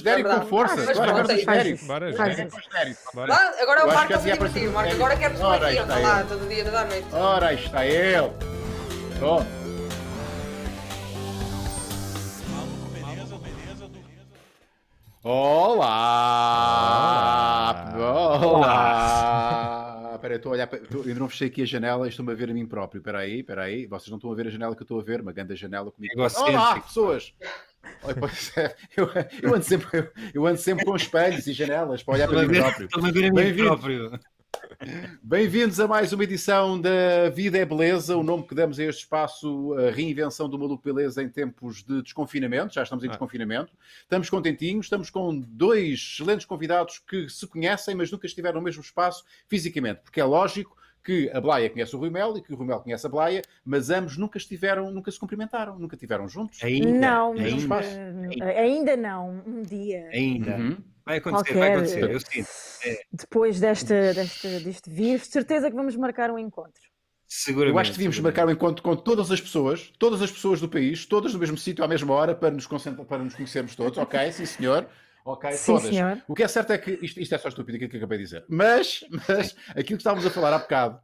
genérico com força. Mas pronto, agora é genérico. Agora Eu o Marco a se para Marco, agora quero Ora, aqui, lá ele. todo dia da noite. Ora, está ele. Pronto. Olá! Olá! Espera, eu estou a olhar. para- eu ainda não fechei aqui a janela e estou-me a ver a mim próprio. Espera aí, espera aí. Vocês não estão a ver a janela que eu estou a ver, uma grande janela comigo. Olá, pessoas! Olha, pois é, eu, eu ando sempre, eu, eu ando sempre com espelhos e janelas para olhar para mim próprio. A. Bem-vindos a mais uma edição da Vida é Beleza, o nome que damos a este espaço, a reinvenção do maluco beleza em tempos de desconfinamento, já estamos em Ah. desconfinamento. Estamos contentinhos, estamos com dois excelentes convidados que se conhecem, mas nunca estiveram no mesmo espaço fisicamente, porque é lógico que a Blaia conhece o Rui Mel e que o Rui Mel conhece a Blaia, mas ambos nunca estiveram, nunca se cumprimentaram, nunca estiveram juntos. Ainda. Não, Ainda. eh, ainda não. Um dia. Ainda. Uhum. Vai acontecer, vai Qualquer- acontecer. Eu sinto. Depois deste, deste, deste vírus, de certeza que vamos marcar um encontro. Seguramente. Eu acho que devíamos marcar um encontro com todas as pessoas, todas as pessoas do país, todas no mesmo sítio à mesma hora, para nos, concentrar, para nos conhecermos todos. Ok, sim senhor. Ok, Sim, todas. senhor. O que é certo é que isto, isto é só estúpido aquilo que acabei de dizer. Mas, mas aquilo que estávamos a falar há bocado,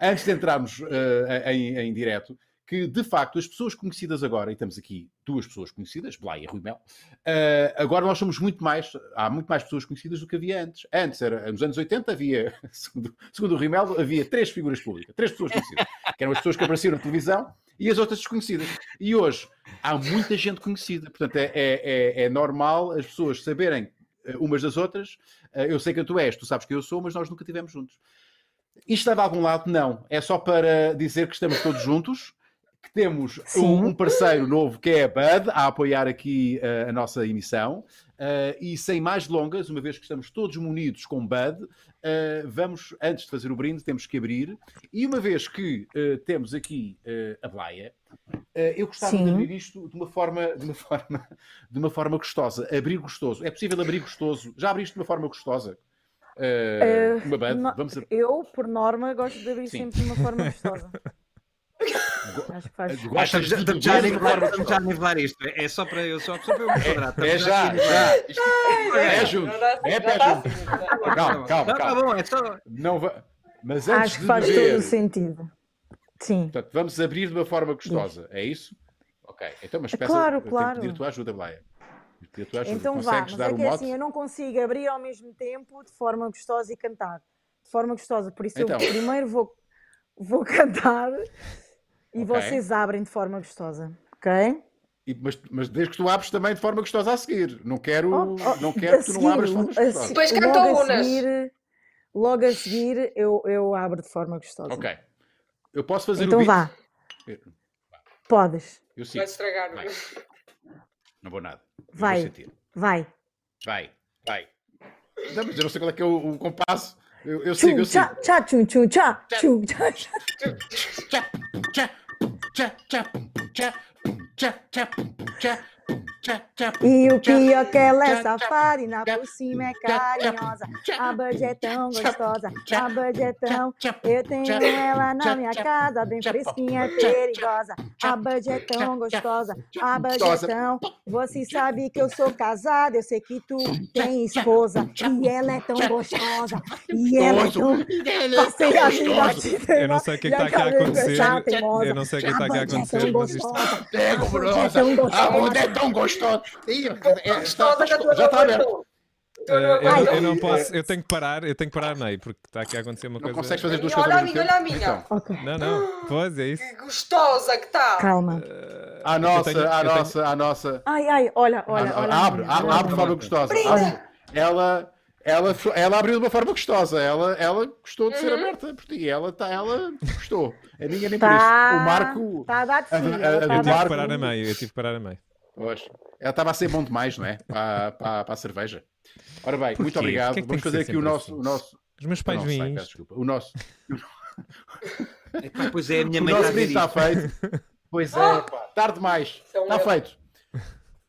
antes de entrarmos eh, em, em direto, que de facto as pessoas conhecidas agora, e temos aqui duas pessoas conhecidas, Blay e Rui Mel, eh, agora nós somos muito mais, há muito mais pessoas conhecidas do que havia antes. Antes, era, nos anos 80, havia, segundo, segundo o Rui Mel, havia três figuras públicas, três pessoas conhecidas, que eram as pessoas que apareciam na televisão e as outras desconhecidas. E hoje há muita gente conhecida, portanto é, é, é, é normal as pessoas saberem eh, umas das outras. Eh, eu sei quem tu és, tu sabes quem eu sou, mas nós nunca estivemos juntos. Isto está de algum lado? Não. É só para dizer que estamos todos juntos, que temos um, um parceiro novo que é a Bud, a apoiar aqui eh, a nossa emissão. Eh, e sem mais delongas, uma vez que estamos todos munidos com Bud, eh, vamos, antes de fazer o brinde, temos que abrir. E uma vez que temos aqui a Blaia, eu gostava de Sim. abrir isto de uma forma, de uma forma, de uma forma gostosa. Abrir gostoso. É possível abrir gostoso? Já abriste de uma forma gostosa? Uma Bud? Vamos a... Eu, por norma, gosto de abrir Sim. sempre de uma forma gostosa. Acho que faz. Ah, estamos, de já de forma estamos já nivelar isto. É só para eu, só, só para eu me enquadrar. É já, já. Isto- É junto. Já É já pé junto. assim, já. Calma, calma, tá bom, é só. Não va... Mas antes Acho que de faz todo o sentido. Sim. portanto, vamos abrir de uma forma gostosa. É isso? Ok. Então, mas É peça, claro, tenho claro. que pedir a tua ajuda, Blaia. Tenho que pedir a tua ajuda. Então vá, mas dar é que é mote? assim, eu não consigo abrir ao mesmo tempo de forma gostosa e cantar. De forma gostosa, por isso Então. eu primeiro vou, vou cantar e Ok. vocês abrem de forma gostosa, ok? E- mas, mas desde que tu abres também de forma gostosa a seguir. Não quero, Oh, oh, não quero a que tu não abras de forma gostosa. se- Depois logo canta a unas. seguir, logo a seguir eu, eu abro de forma gostosa. Ok. Eu posso fazer Então o beat? vá, podes, Eu Vai sigo. estragar. Vai. Não vou nada. Eu Vai. Vou vai. Vai, vai. Não, mas eu não sei qual é que é o, o compasso. Eu, eu sigo, eu sigo. tchá, tchum, tchum, tchá, tchum, tchá, tchá. Tchá, tchá, tchá, tchá, tchá, tchá, tchá, tchá, E o pior que ela é tchá, tchá, safada e na tchá, por cima é carinhosa. A Bud é tão gostosa, a Bud é tão... Eu tenho ela na minha casa, bem fresquinha, perigosa. A Bud é tão gostosa, a Bud é tão... Você sabe que eu sou casada, eu sei que tu tem esposa. E ela é tão gostosa, e ela é tão... Passei a vida aqui, Eu não sei o que está aqui a acontecer. Eu não sei o que que está aqui a acontecer, mas isto- gostosa. A bunda é tão gostosa. É, está- Gostosa a tua já está não aberto. Eh, eu, não- eu não posso, eu tenho que parar, eu tenho que parar a meio, porque está aqui a acontecer uma Não coisa. consegues fazer as duas coisas Olha ao a mesmo minha, tempo? olha a minha. Então, Não, não, pois é isso. Que gostosa que está. calma. à nossa, tenho- à eu tenho- nossa, à nossa. Ai, ai, olha, olha, Ah, olha. a abre, abre, olha a abre de forma gostosa. Ela, ela, ela abriu de uma forma gostosa. Ela, ela gostou de ser Uhum. aberta por ti. Ela, tá, ela gostou. A minha nem por isso. Tá, O Marco. Tá a dar de a- a- a- tá a Eu tive que Marco- parar a meio, eu tive que parar a meio. Pois. Ela estava a ser bom demais, não é? Para, para, para a cerveja. Ora bem, muito Porquê? obrigado. Porquê que tem Vamos fazer aqui o nosso, assim? o nosso. Os meus pais isto. desculpa. O nosso, Epá, Pois é, a minha o mãe está nosso brinde está feito. Pois é, pá, tarde demais. É um Está feito.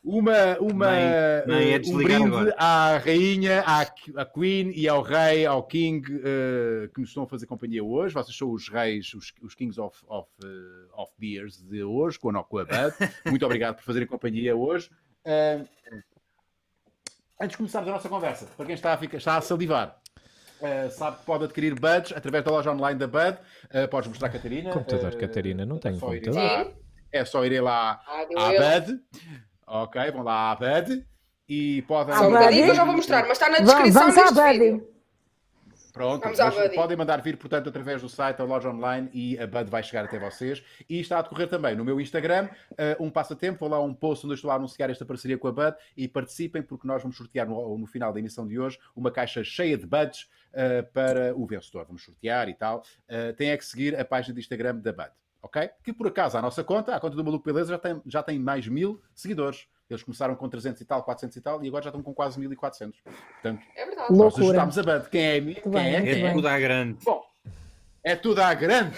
Uma, uma, Mãe, mãe, é eh, um brinde agora. à rainha, à, à Queen e ao rei, ao King, eh, que nos estão a fazer companhia hoje. Vocês são os reis, os, os Kings of, of, eh, of Beers de hoje, com a, a Bud. Muito obrigado por fazerem companhia hoje. Eh, Antes de começarmos a nossa conversa, para quem está a, ficar, está a salivar, uh, sabe que pode adquirir buds através da loja online da Bud. Uh, podes mostrar, Catarina. Computador, Catarina, não tenho é computador. lá- É só irem lá Ah, à eu. Bud. Ok, vão lá à Bud. E podem. Só um Buddy? bocadinho que eu já vou mostrar, mas está na descrição Vamos à deste vídeo. Pronto, Vamos podem mandar vir, portanto, através do site, a loja online e a Bud vai chegar até vocês. E está a decorrer também no meu Instagram uh, um passatempo. Vou lá um post onde eu estou a anunciar esta parceria com a Bud e participem, porque nós vamos sortear no, no final da emissão de hoje uma caixa cheia de Buds uh, para o vencedor. Vamos sortear e tal. Uh, tem é que seguir a página de Instagram da Bud. Ok? Que por acaso a nossa conta, a conta do Maluco Beleza, já tem, já tem mais mil seguidores. Eles começaram com 300 e tal, 400 e tal, e agora já estão com quase 1400. Portanto, É verdade. Nós Loucura. ajustámos a Bud. Quem é? Quem bem, é? Quem é? bem. Tudo à grande. Bom, é tudo à grande.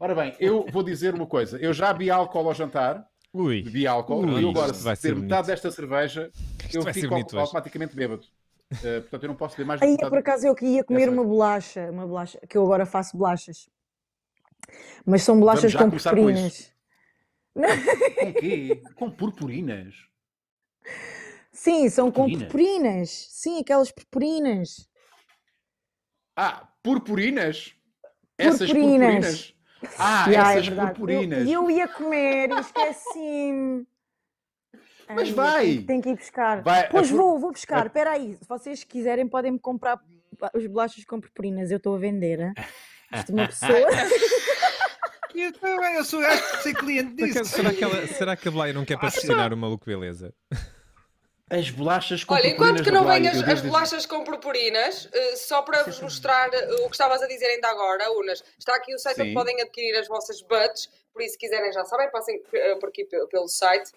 Ora bem, eu vou dizer uma coisa. Eu já bebi álcool ao jantar, Ui, bebi álcool, Ui, e eu agora, isto se beber metade bonito. desta cerveja, eu vai ser fico bonito hoje. automaticamente bêbado. Eh, portanto, eu não posso beber mais do Aí, que por acaso, eu ia comer uma bolacha, uma bolacha, que eu agora faço bolachas. Mas são bolachas com com purpurinas. Com o quê? Com purpurinas. Sim, são com Purpurina? purpurinas. Sim, aquelas purpurinas. Ah, purpurinas? Essas Purpurinas. purpurinas? Ah, Ya, é essas verdade. purpurinas. Eu, eu ia comer e esqueci-me. Mas Ai, vai. Tenho que ir buscar. Vai, Pois a pur- vou, vou buscar. Espera aí. Se vocês quiserem, podem-me comprar os bolachas com purpurinas. Eu estou a vender. hein? Isto uma pessoa. Eu, eu, eu sou acho que ser cliente disso. será, que ela, será que a Blaia não quer patrocinar o maluco beleza? As bolachas com Olha, enquanto que não eu as, bolachas com purpurinas, eh, só para vos mostrar eh, o que estavas a dizer ainda agora, Unas, está aqui o site Sim. onde podem adquirir as vossas buds, por isso se quiserem já sabem, passem eh, por aqui pe- pelo site,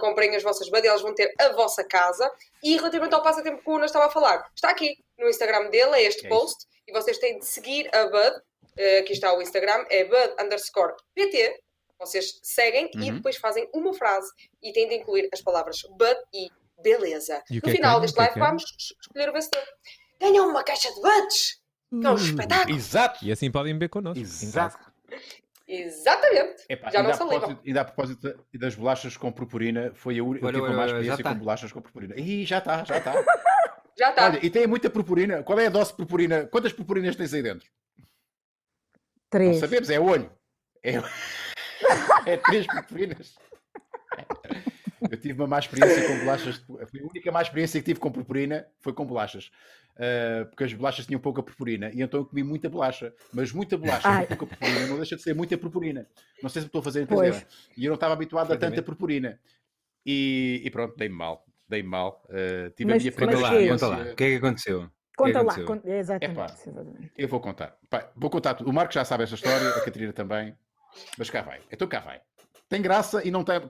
comprem as vossas buds e elas vão ter a vossa casa. E relativamente ao passatempo que o Unas estava a falar, está aqui no Instagram dele, é este É post, e vocês têm de seguir a bud, eh, aqui está o Instagram, é bud underscore pt, vocês seguem e Uhum. depois fazem uma frase e têm de incluir as palavras bud e beleza. E No é final deste é live vamos es- escolher o vencedor. Ganham uma caixa de buds! Que é um espetáculo! Exato. E assim podem beber connosco. Exato. Exatamente! Epá, Já não salivam. propósito, ainda a propósito das bolachas com purpurina, foi a única. Olha, já experiência tá. com bolachas com purpurina. Ih, já está, já está. Já está. Olha, e tem muita purpurina. Qual é a dose de purpurina? Quantas purpurinas tens aí dentro? Não Três. sabemos, é olho. É, é três purpurinas. Eu tive uma má experiência com bolachas. Foi a única má experiência que tive com purpurina foi com bolachas. Ah, porque as bolachas tinham pouca purpurina e então eu comi muita bolacha. Mas muita bolacha Ai. pouca purpurina não deixa de ser muita purpurina. Não sei se me estou a fazer entender. Pois. E eu não estava habituado a tanta purpurina. E, e pronto, dei-me mal. Dei-me mal. Ah, tive Mas- a minha Conta primeira lá, conta lá. O que é que aconteceu? Conta lá. conta- Exatamente. Epá. exatamente. Eu vou contar. Pá, vou contar tudo. O Marco já sabe essa história, a Catarina também. Mas cá vai. Então cá vai. Tem graça e não tem.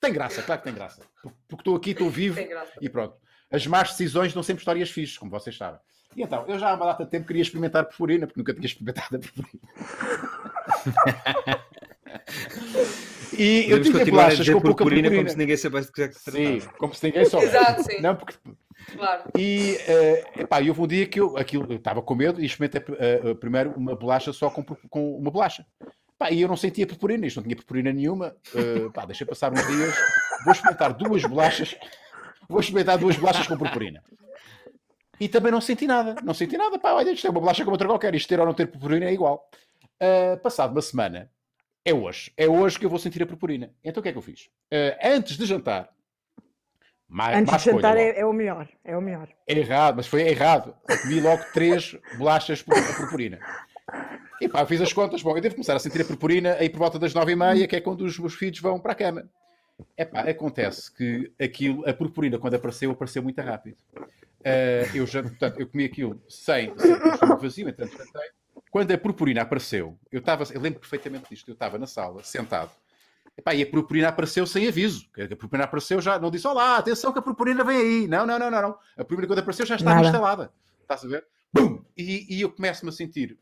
Tem graça, claro que tem graça. Porque estou aqui, estou vivo Tem graça. e pronto. As más decisões dão sempre histórias fixes, como vocês sabem. E então, eu já há uma data de tempo queria experimentar purpurina, porque nunca tinha experimentado a purpurina. e eu tinha bolachas com pouca purpurina purpurina. como se ninguém soubesse que é que se Sim, como se ninguém soubesse. Exato, sim. Não, porque Claro. e, eh, epá, houve um dia que eu, aquilo, eu estava com medo e experimentei eh, primeiro uma bolacha só com, com uma bolacha. Pá, e eu não sentia purpurina, isto não tinha purpurina nenhuma. Eh, pá, deixei passar uns dias, vou experimentar duas bolachas, vou experimentar duas bolachas com purpurina. E também não senti nada, não senti nada. Pá, olha, isto é uma bolacha como outra qualquer, isto ter ou não ter purpurina é igual. Eh, passado uma semana, é hoje, é hoje que eu vou sentir a purpurina. Então o que é que eu fiz? Eh, antes de jantar, má, Antes má de jantar é, é o melhor. É o melhor. É errado, mas foi errado. Eu comi logo três bolachas por por purpurina. E pá, eu fiz as contas. Bom, eu devo começar a sentir a purpurina aí por volta das nove e meia, que é quando os meus filhos vão para a cama. É pá, acontece que aquilo, a purpurina, quando apareceu, apareceu muito rápido. Eh, eu já, portanto, eu comi aquilo sem, sem vazio, entanto, jantei. Quando a purpurina apareceu, eu estava, eu lembro perfeitamente disto, eu estava na sala, sentado, Epá, e a purpurina apareceu sem aviso. A purpurina apareceu já, não disse, olá, atenção que a purpurina vem aí. Não, não, não, não. não. A purpurina quando apareceu já estava Nada. instalada. Estás a ver? Bum! E, e eu começo-me a sentir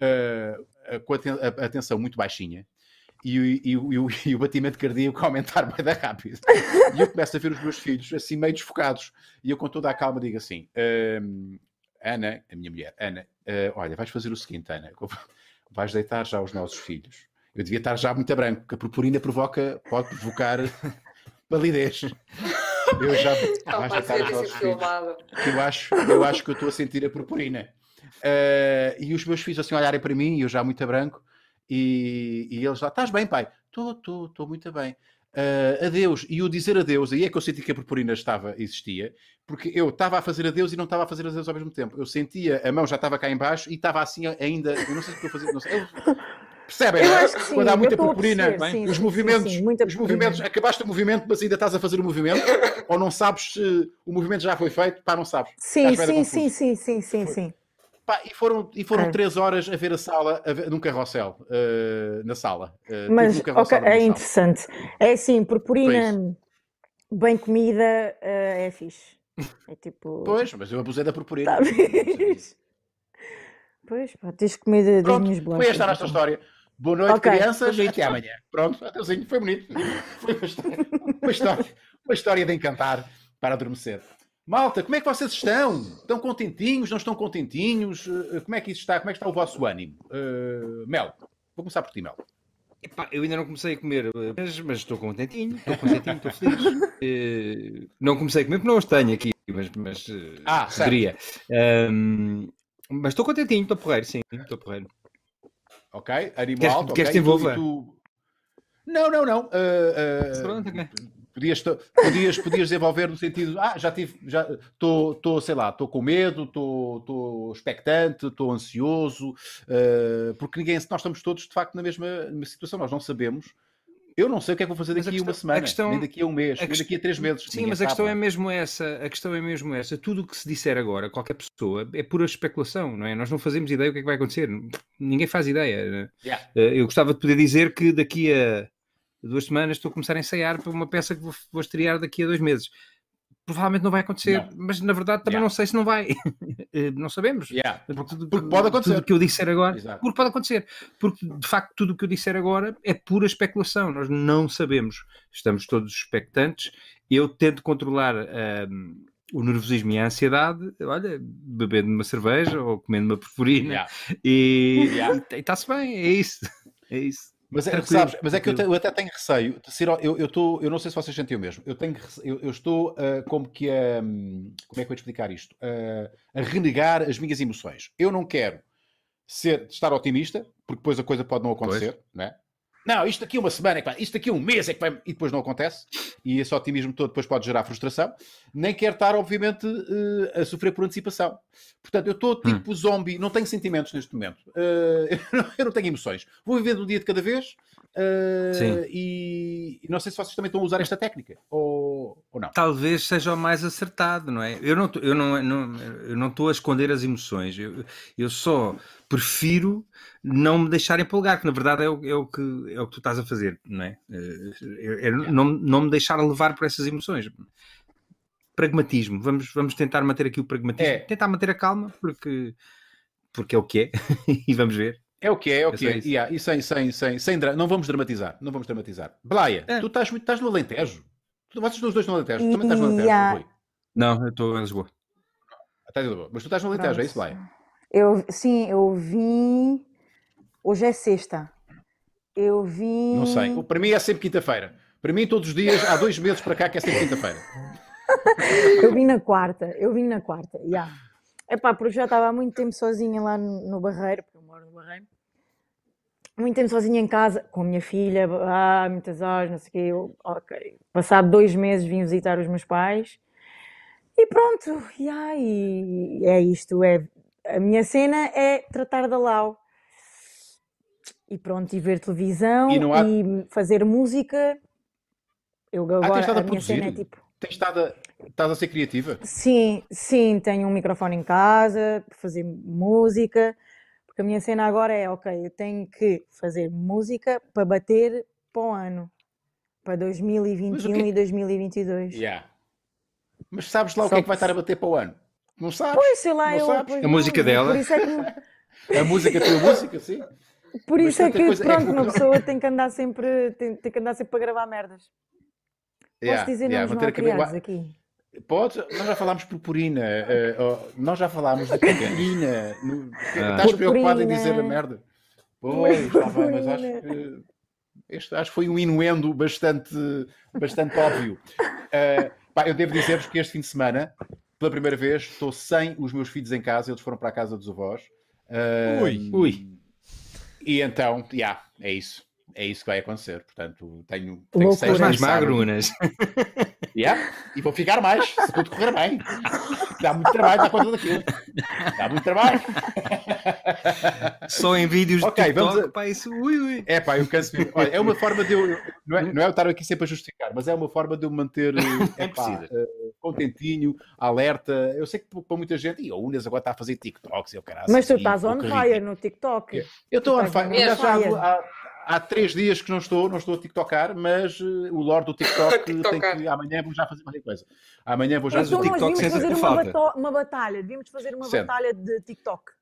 ah, com a, ten- a- a tensão muito baixinha e, o- e e o, batimento cardíaco a aumentar bem da rápido. E eu começo a ver os meus filhos assim meio desfocados. E eu com toda a calma digo assim, "Ahm, Ana, a minha mulher, Ana, ah, olha, vais fazer o seguinte, Ana, vais deitar já os nossos filhos. Eu devia estar já muito branco, porque a purpurina provoca, pode provocar palidez. Eu já, Não, vais deitar os sido filhos. eu acho, eu acho que eu estou a sentir a purpurina. Eh, e os meus filhos assim olharem para mim, e eu já muito a branco, e, e eles lá, estás bem, pai? Estou, estou, estou muito bem. Eh, adeus. E o dizer adeus, aí é que eu senti que a purpurina estava, existia, porque eu estava a fazer adeus e não estava a fazer adeus ao mesmo tempo. Eu sentia, a mão já estava cá em baixo e estava assim ainda, eu não sei se estou a fazer, não sei. Eu- Percebem? É? acho que sim, Quando há muita purpurina, perceber, sim, os sim, movimentos, os movimentos, acabaste o movimento, mas ainda estás a fazer o movimento, ou não sabes se o movimento já foi feito, pá, não sabes. Sim, sim, sim, sim, sim, sim, sim. Pá, e foram, e foram Ok. três horas a ver a sala, a ver- num carrossel, eh, na sala. Tive Mas, no ok, carrossel da é sala. interessante. É assim, purpurina, bem comida, eh, é fixe. É tipo. Pois, mas eu abusei da purpurina. Tá. Pois, pá, tens comida das Pronto, minhas foi bolachas. esta a nossa então. história. Boa noite, Ok, crianças. bonito. Até amanhã. Pronto, adeusinho. Foi bonito. Foi uma história, uma história, uma história de encantar para adormecer. Malta, como é que vocês estão? Estão contentinhos? Não estão contentinhos? Eh, Como é que isso está? Como é que está o vosso ânimo? Eh, Mel, vou começar por ti, Mel. Epá, eu ainda não comecei a comer, eh, mas, mas estou contentinho, estou contentinho, estou feliz. Eh, não comecei a comer porque não os tenho aqui, mas, mas eh, Ah, poderia. Ahm, mas estou contentinho, estou porreiro, sim, estou porreiro. Ok? Ânimo Queres- alto. queres te E tu- Não, não, não. Pronto, ok. Podias, podias, podias desenvolver no sentido, ah, já tive, já estou, sei lá, estou com medo, estou expectante, estou ansioso, eh, porque ninguém, nós estamos todos de facto na mesma, situação, nós não sabemos. Eu não sei o que é que vou fazer a daqui a uma questão- semana, a questão- nem daqui a um mês, a nem daqui a três meses. Sim, mas a sabe, questão é mesmo essa, a questão é mesmo essa. Tudo o que se disser agora, qualquer pessoa, é pura especulação, não é? Nós não fazemos ideia do que é que vai acontecer. Ninguém faz ideia. né? Yeah. Eh, Eu gostava de poder dizer que daqui a duas semanas estou a começar a ensaiar para uma peça que vou, vou estrear daqui a dois meses. Provavelmente não vai acontecer, Não. mas na verdade também Yeah. não sei se não vai. Eh, não sabemos. Yeah. Porque, tudo- porque pode acontecer. Tudo o que eu disser agora, Exato. porque pode acontecer. Porque de facto tudo o que eu disser agora é pura especulação. Nós não sabemos. Estamos todos expectantes. Eu tento controlar ahm, o nervosismo e a ansiedade, olha, bebendo uma cerveja ou comendo uma purpurina Yeah. e Yeah. está-se bem, é isso. É isso. Mas é, Tranquilo, sabes, mas é que eu, te- eu até tenho receio. Eu, eu, tô, eu não sei se vocês sentem o mesmo. Eu, tenho, eu, eu estou ah, como que a. como é que eu vou explicar isto? Ah, a renegar as minhas emoções. Eu não quero ser, estar otimista, porque depois a coisa pode não acontecer, não é? Não, isto daqui uma semana é que vai, isto daqui um mês é que vai, e depois não acontece, e esse otimismo todo depois pode gerar frustração, nem quero estar, obviamente, eh, a sofrer por antecipação. Portanto, eu estou tipo zombie, não tenho sentimentos neste momento, Eh, eu, não, eu não tenho emoções. Vou vivendo um dia de cada vez, eh, Sim. e, e não sei se vocês também estão a usar esta técnica, ou, ou não. Talvez seja o mais acertado, não é? Eu não eu não não eu não estou a esconder as emoções. Eu, eu só prefiro não me deixar empolgar, que na verdade é o, é o que é o que tu estás a fazer, não é? É- é não, não me deixar levar por essas emoções. Pragmatismo. Vamos vamos tentar manter aqui o pragmatismo. É. Tentar manter a calma, porque porque é o que é e vamos ver. É o que é, é o É que é. isso. Yeah, e sem, sem, sem, sem dra- não vamos dramatizar, não vamos dramatizar. Blaia, É. tu estás, estás no Alentejo. Tu- Vocês estão os dois no Alentejo, tu também estás no Alentejo, Yeah. Não, eu estou em Lisboa. Estás em Lisboa. Mas tu estás no Alentejo, é isso, Blaia? Eu, sim, eu vim. Hoje é sexta. Eu vim. Não sei. Para mim é sempre quinta-feira. Para mim, todos os dias, há dois meses para cá, que é sempre quinta-feira. Eu vim na quarta. Eu vim na quarta. Yeah. Epá, porque já estava há muito tempo sozinha lá no, no Barreiro, moro no Barreiro. Muito tempo sozinha em casa, com a minha filha, ah, muitas horas, não sei o quê. Eu, ok. Passado dois meses vim visitar os meus pais. E pronto, e é isto. É, a minha cena é tratar da Lau. E pronto, e ver televisão E e, há- fazer música. Eu tens agora, estado a a minha cena é tipo. Tens estado a, estás a ser criativa? Sim, sim, tenho um microfone em casa para fazer música, porque a minha cena agora é, ok, eu tenho que fazer música para bater para o ano, para 2021 quê? e 2022. Yeah. Mas sabes lá o Só que é que vai que- estar a bater para o ano? Não sabes? Pois, sei lá, Não eu... sabes? pois A música não, dela? Por isso é que, A música, a tua música, sim. por Mas isso é tanta que coisa- é pronto, que- uma pessoa tem que andar sempre, tem, tem que andar sempre para gravar merdas. Posso Yeah, dizer yeah, nomes mal criados aqui? Pode, nós já falámos de purpurina, eh, oh, nós já falámos de purpurina. no- Ah. Estás preocupado em dizer a merda? Pois, está bem, mas acho que este acho que foi um inuendo bastante, bastante óbvio. Eh, Pá, eu devo dizer-vos que este fim de semana, pela primeira vez, estou sem os meus filhos em casa, eles foram para a casa dos avós. Uh, ui, ui. E então, já, yeah, é isso. É isso que vai acontecer. Portanto, tenho, tenho seis mais magrunas. Yeah, e vou ficar mais, se tudo correr bem. Dá muito trabalho dar conta daquilo. Dá muito trabalho. Só em vídeos okay, de TikTok, vamos a... pá, isso, ui, ui. É pá, eu canso Olha, é uma forma de eu, não é, não é eu estar aqui sempre a justificar, mas é uma forma de eu manter é pá, uh, contentinho, alerta. Eu sei que para muita gente, e o Unas agora está a fazer TikToks, eu caralho. Mas tu estás on fire no TikTok. Eu estou on fire, há, três dias que não estou, não estou a TikTokar, mas uh, o Lord do TikTok tem que amanhã vou já fazer uma coisa. Amanhã vou já fazer o TikTok sem fazer uma, uma batalha, devíamos fazer uma batalha de TikTok.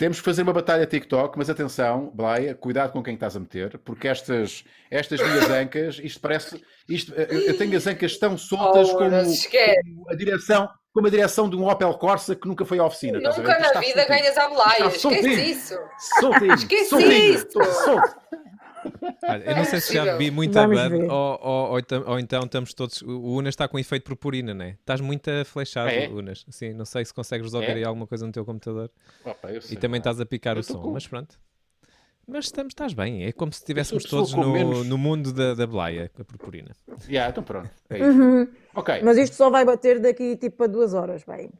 Temos que fazer uma batalha TikTok, mas atenção, Blaia, cuidado com quem estás a meter, porque estas, estas minhas ancas, isto parece. Isto, eu tenho as ancas tão soltas oh, como, como, a direção, como a direção de um Opel Corsa que nunca foi à oficina. Nunca na vida ganhas a Blaia, esquece isso. Soltinho, esquece soltinho, isso. Eu não sei se já vi muita bad ou, ou, ou, ou, então estamos todos. O Unas está com efeito purpurina, né? Estás muito flechado, é? Unas. Sim, não sei se consegues resolver é? aí alguma coisa no teu computador. Opa, e também estás a picar eu o som, com... mas pronto. Mas estamos, estás bem, é como se estivéssemos todos no, menos... no mundo da, da Blaia, a purpurina. Yeah, então pronto. É isso. Uhum. Ok. Mas isto só vai bater daqui tipo a duas horas, vai.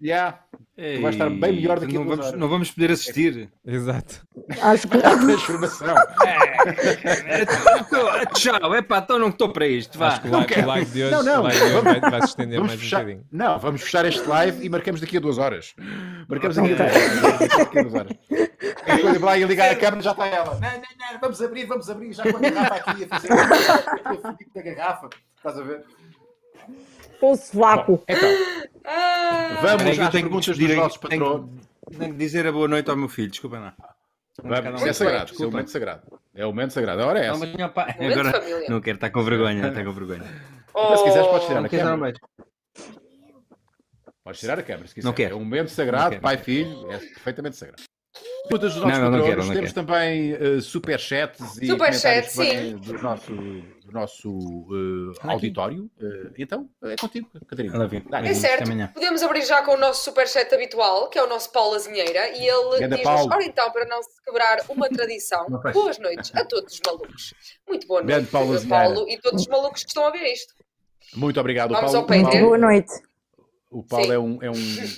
Yeah. Ei, vai estar bem melhor daqui não a duas vamos, horas. Não vamos poder assistir. Exato. Acho que a transformação. é, tchau, é pá, então não estou para isto. Vá. Acho que o live, live de hoje, não, não. Live vamos, vai, vai se estender mais fechar, um bocadinho. Não, vamos fechar este live e marcamos daqui a duas horas. Marcamos daqui, okay. a, duas horas. Quando eu lá e ligar a câmera já está ela. Não, não, não, vamos abrir, vamos abrir. Já com a garrafa aqui a fazer a garrafa. Estás a ver? Com o sovaco. Então, vamos às perguntas dos nossos patrões. Tenho que dizer a boa noite ao meu filho, desculpa lá. Vamos, é sagrado, é o momento sagrado. É o momento sagrado. A hora é essa. Não, Agora não quero estar com vergonha, está com vergonha. Oh, então, se quiseres, podes tirar a câmera. Podes tirar a câmera, se quiseres. Não quero. É um momento sagrado, pai filho, é perfeitamente sagrado. Muitas dos nossos não, não, não quero, temos quero. também uh, superchats e Super comentários sim. do nosso, do nosso uh, auditório. Uh, então, é contigo, Catarina. É certo. Podemos abrir já com o nosso superchat habitual, que é o nosso Paulo Azinheira, e ele diz-nos, ora então, para não se quebrar uma tradição, boas noites a todos os malucos. Muito boa noite, Grande Paulo, Paulo e todos os malucos que estão a ver isto. Muito obrigado, Vamos Paulo. Ao Paulo. Boa noite. O Paulo é um, é, um,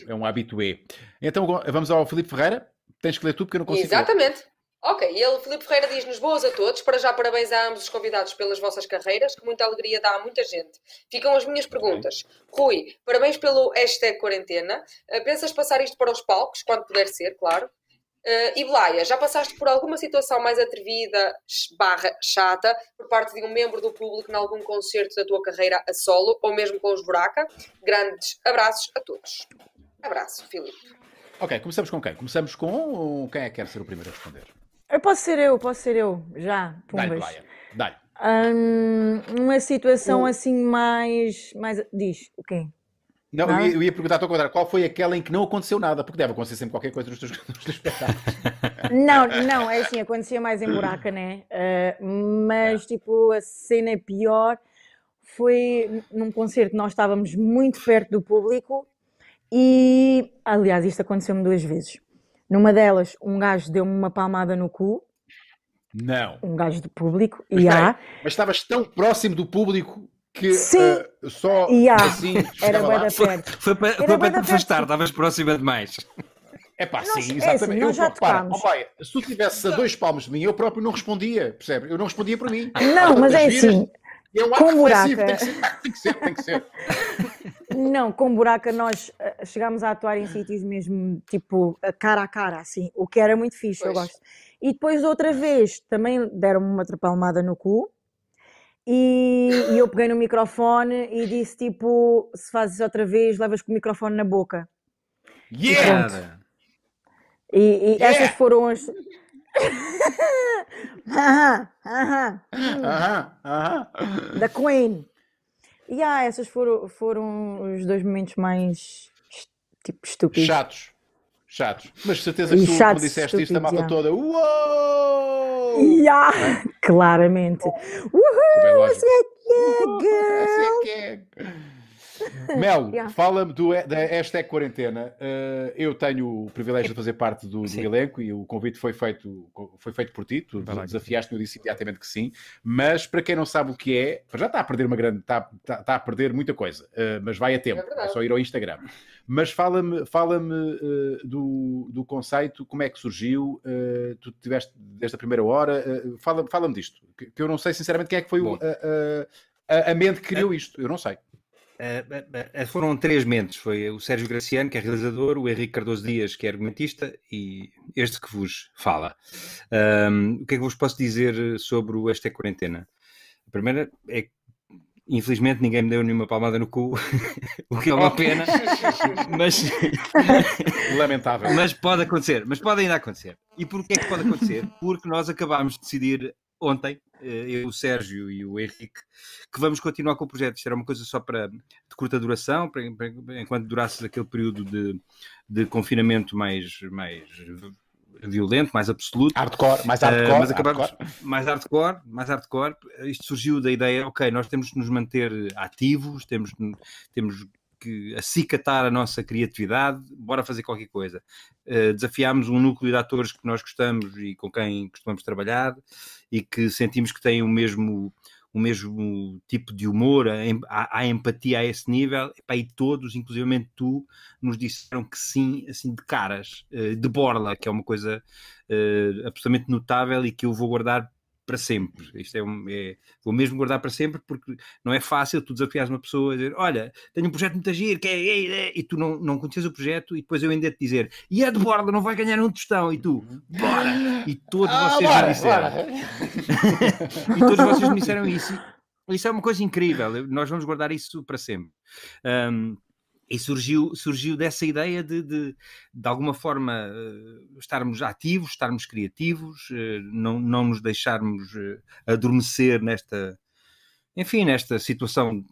é um habitué. Então, vamos ao Felipe Ferreira. Tens que ler tudo porque eu não consigo. Exatamente. Ler. Ok, e ele, Filipe Ferreira, diz-nos boas a todos. Para já, parabéns a ambos os convidados pelas vossas carreiras, que muita alegria dá a muita gente. Ficam as minhas perguntas. Rui, parabéns pelo hashtag quarentena. Uh, pensas passar isto para os palcos, quando puder ser, claro? Uh, e Blaia, já passaste por alguma situação mais atrevida, barra chata, por parte de um membro do público em algum concerto da tua carreira a solo, ou mesmo com os Buraca? Grandes abraços a todos. Abraço, Filipe. Ok, começamos com quem? Começamos com quem é que quer ser o primeiro a responder? Eu posso ser eu, posso ser eu, já. Dá-lhe, Dá-lhe. Um, uma situação o... assim mais, mais. Diz, o quê? Não, eu ia, eu ia, perguntar ao contrário, qual foi aquela em que não aconteceu nada? Porque deve acontecer sempre qualquer coisa nos teus, nos teus espetáculos. Não, não, é assim, acontecia mais em buraca, né? Uh, mas, é. tipo, a cena pior foi num concerto, nós estávamos muito perto do público e, aliás, isto aconteceu-me duas vezes. Numa delas, um gajo deu-me uma palmada no cu. Não. Um gajo do público. Mas, e há. mas estavas tão próximo do público que Sim. Uh, só yeah. assim. Era bem da perto. Foi, para, foi para te afastar, estavas próxima demais. É pá, sim, exatamente. É assim, nós já para, oh, pai, se tu estivesse a dois palmos de mim, eu próprio não respondia, percebe? Eu não respondia por mim. Não, mas é assim. É um com buraca. Tem que, ser, tem que ser, tem que ser. Não, com buraca nós uh, chegámos a atuar em sítios mesmo, tipo, cara a cara, assim, o que era muito fixe, pois. eu gosto. E depois outra vez também deram-me uma trapalmada no cu e, e, eu peguei no microfone e disse tipo, se fazes outra vez, levas com o microfone na boca. Yeah! E, e, e yeah! essas foram as... aham, aham, aham, aham. Da Queen. E ah, essas foram, foram os dois momentos mais tipo estúpidos. Chatos. Chatos. Mas certeza que tu, quando disseste isto, a malta toda. Uou! Yeah, claramente. Uhul! É yeah, girl! yeah. Mel, yeah. fala-me da hashtag quarentena. Uh, eu tenho o privilégio de fazer parte do, do elenco e o convite foi feito, foi feito por ti. Tu desafiaste-me, eu disse imediatamente que sim. Mas para quem não sabe o que é, já está a perder uma grande, está, está, está a perder muita coisa, uh, mas vai a tempo, é, é, só ir ao Instagram. Mas fala-me fala uh, do, do conceito, como é que surgiu, tu tiveste desde a primeira hora, fala-me fala disto, que, que, eu não sei sinceramente quem é que foi o, a, a, mente que criou isto, eu não sei. Uh, foram três mentes. Foi o Sérgio Graciano, que é realizador, o Henrique Cardoso Dias, que é argumentista, e este que vos fala. Um, o que é que vos posso dizer sobre o Esta é Quarentena? A primeira é que, infelizmente, ninguém me deu nenhuma palmada no cu, o que é uma pena, mas... Lamentável. Mas pode acontecer, mas pode ainda acontecer. E porquê é que pode acontecer? Porque nós acabámos de decidir ontem, eh, eu, o Sérgio e o Henrique, que vamos continuar com o projeto. Isto era uma coisa só para de curta duração, para, para, enquanto durasse aquele período de, de confinamento mais, mais violento, mais absoluto. Hardcore, mais hardcore. Uh, mas acabamos, hardcore. mais hardcore, mais hardcore. Isto surgiu da ideia, ok, nós temos que nos manter ativos, temos, temos que acicatar a nossa criatividade, bora fazer qualquer coisa. Uh, desafiámos um núcleo de atores que nós gostamos e com quem costumamos trabalhar e que sentimos que têm o mesmo o mesmo tipo de humor, há, há empatia a esse nível, e todos, inclusivamente tu, nos disseram que sim, assim, de caras, uh, de borla, que é uma coisa uh, absolutamente notável e que eu vou guardar para sempre. Isto é, um, é, vou mesmo guardar para sempre porque não é fácil tu desafiares uma pessoa a dizer: Olha, tenho um projeto muito agir, que é, é, é, e tu não, não conheces o projeto, e depois eu ainda te dizer: E é de borda, não vai ganhar um tostão, e tu, bora! E todos ah, vocês bora, me disseram. e todos vocês me disseram isso. Isso é uma coisa incrível, nós vamos guardar isso para sempre. Um, e surgiu, surgiu dessa ideia de, de, de alguma forma, uh, estarmos ativos, estarmos criativos, uh, não, não nos deixarmos uh, adormecer nesta, enfim, nesta situação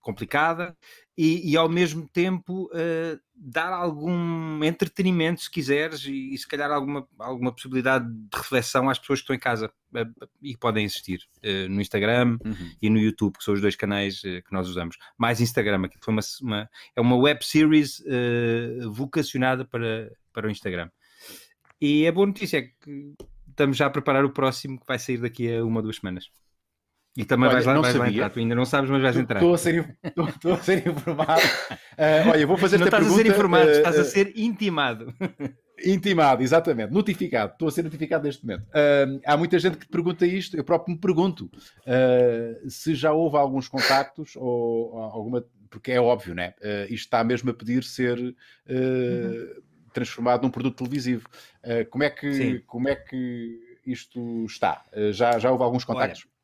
complicada e, e ao mesmo tempo uh, dar algum entretenimento, se quiseres, e, e, se calhar alguma, alguma possibilidade de reflexão às pessoas que estão em casa uh, e podem assistir uh, no Instagram uhum. e no YouTube, que são os dois canais que nós usamos. Mais Instagram, aqui foi uma, uma, é uma web series vocacionada para, para o Instagram. E a boa notícia é que estamos já a preparar o próximo que vai sair daqui a uma ou duas semanas. E também olha, vais, lá, vais lá entrar. Tu ainda não sabes, mas vais entrar. Estou a ser, estou, a ser informado. Uh, olha, vou fazer não esta estás pergunta. a ser informado, uh, estás a ser intimado. Intimado, exatamente. Notificado. Estou a ser notificado neste momento. Uh, há muita gente que pergunta isto. Eu próprio me pergunto se já houve alguns contactos ou, ou, alguma. Porque é óbvio, né? isto está mesmo a pedir ser. Uhum. Transformado num produto televisivo. como, é que, como é que isto está? já, já houve alguns contactos? Olha, Uh,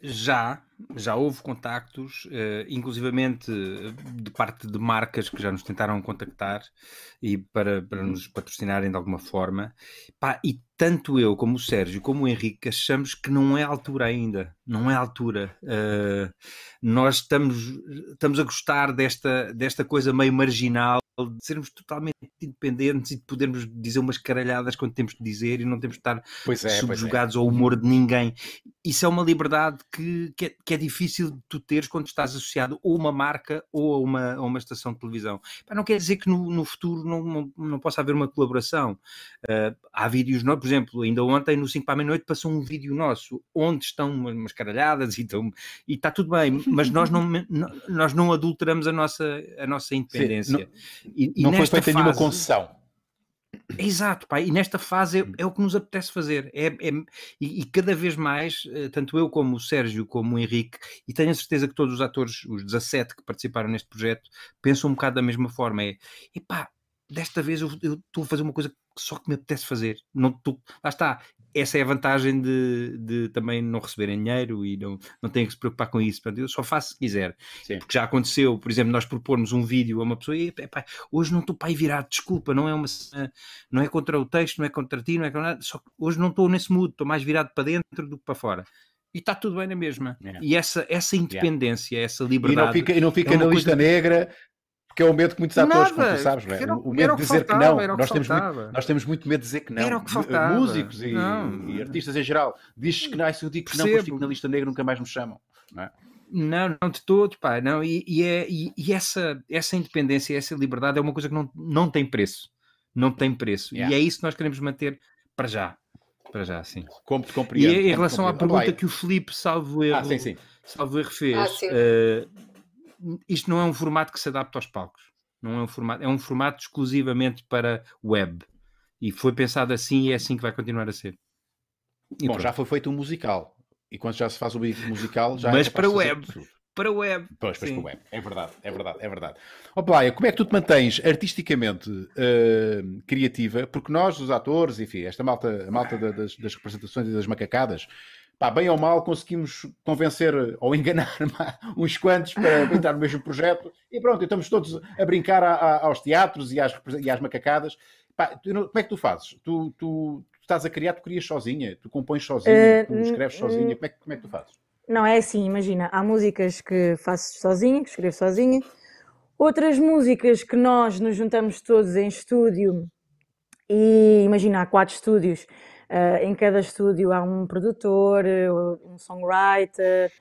já, já houve contactos, uh, inclusivamente de parte de marcas que já nos tentaram contactar e para, para nos patrocinarem de alguma forma. Pá, e tanto eu como o Sérgio, como o Henrique, achamos que não é altura ainda. Não é altura. Uh, nós estamos, estamos a gostar desta, desta coisa meio marginal de sermos totalmente independentes e de podermos dizer umas caralhadas quando temos de dizer e não temos de estar é, é, subjugados é. ao humor de ninguém. Isso é uma liberdade que, que é, que, é, difícil de tu teres quando estás associado ou a uma marca ou a uma, a uma estação de televisão. não quer dizer que no, no futuro não, não, não, possa haver uma colaboração. Uh, há vídeos, não, por exemplo, ainda ontem no 5 para a meia-noite passou um vídeo nosso onde estão umas caralhadas e, estão, e está tudo bem, mas nós não, nós não adulteramos a nossa, a nossa independência. Sim, e, e não foi feita fase... nenhuma concessão. Exato, pá, e nesta fase é, é, o que nos apetece fazer. É, é e, e, cada vez mais, eh, tanto eu como o Sérgio, como o Henrique, e tenho a certeza que todos os atores, os 17 que participaram neste projeto, pensam um bocado da mesma forma. É, epá, desta vez eu estou a fazer uma coisa que só que me apetece fazer. Não, tô, lá está, essa é a vantagem de, de também não receberem dinheiro e não, não têm que se preocupar com isso. Portanto, eu só faço se quiser. Sim. Porque já aconteceu, por exemplo, nós propormos um vídeo a uma pessoa e epá, hoje não estou para aí virado, desculpa, não é uma não é contra o texto, não é contra ti, não é contra nada, só hoje não estou nesse mood, estou mais virado para dentro do que para fora e está tudo bem na mesma. Yeah. E essa, essa independência, essa liberdade. E não fica, e não fica é na lista coisa... negra que é o medo que muitos atores, como tu sabes, é? o medo de dizer faltava, que não. Nós temos, muito, nós temos muito medo de dizer que não. Era o que faltava. Músicos e, e artistas em geral. Dizes que não, se eu digo que Percebo. não, depois fico na lista negra, nunca mais me chamam. não é? Não, não de todos, pá, não, e, e, é, e, e, essa, essa independência, essa liberdade é uma coisa que não, não tem preço, não tem preço, yeah. e é isso que nós queremos manter para já, para já, sim. Como te compreendo. E em relação à pergunta que o Felipe salvo erro, ah, sim, sim. salvo erro fez, ah, uh, isto não é um formato que se adapta aos palcos, não é um formato, é um formato exclusivamente para web, e foi pensado assim e é assim que vai continuar a ser. E Bom, pronto. já foi feito um musical. E quando já se faz o musical, já é Mas é para web. Para web. Pois, para web. É verdade, é verdade, é verdade. Ó, oh, como é que tu te mantens artisticamente uh, criativa? Porque nós, os atores, enfim, esta malta, a malta das, das representações e das macacadas, pá, bem ou mal, conseguimos convencer ou enganar uns quantos para entrar no mesmo projeto e pronto, estamos todos a brincar a, a, aos teatros e às, e às macacadas. Pá, tu, como é que tu fazes? Tu, tu, estás a criar, tu crias sozinha, tu compões sozinha, uh, tu escreves sozinha, como é, como é que tu fazes? Não, é assim, imagina, há músicas que faço sozinha, que escrevo sozinha, outras músicas que nós nos juntamos todos em estúdio e imagina, há quatro estúdios, uh, em cada estúdio há um produtor, um songwriter,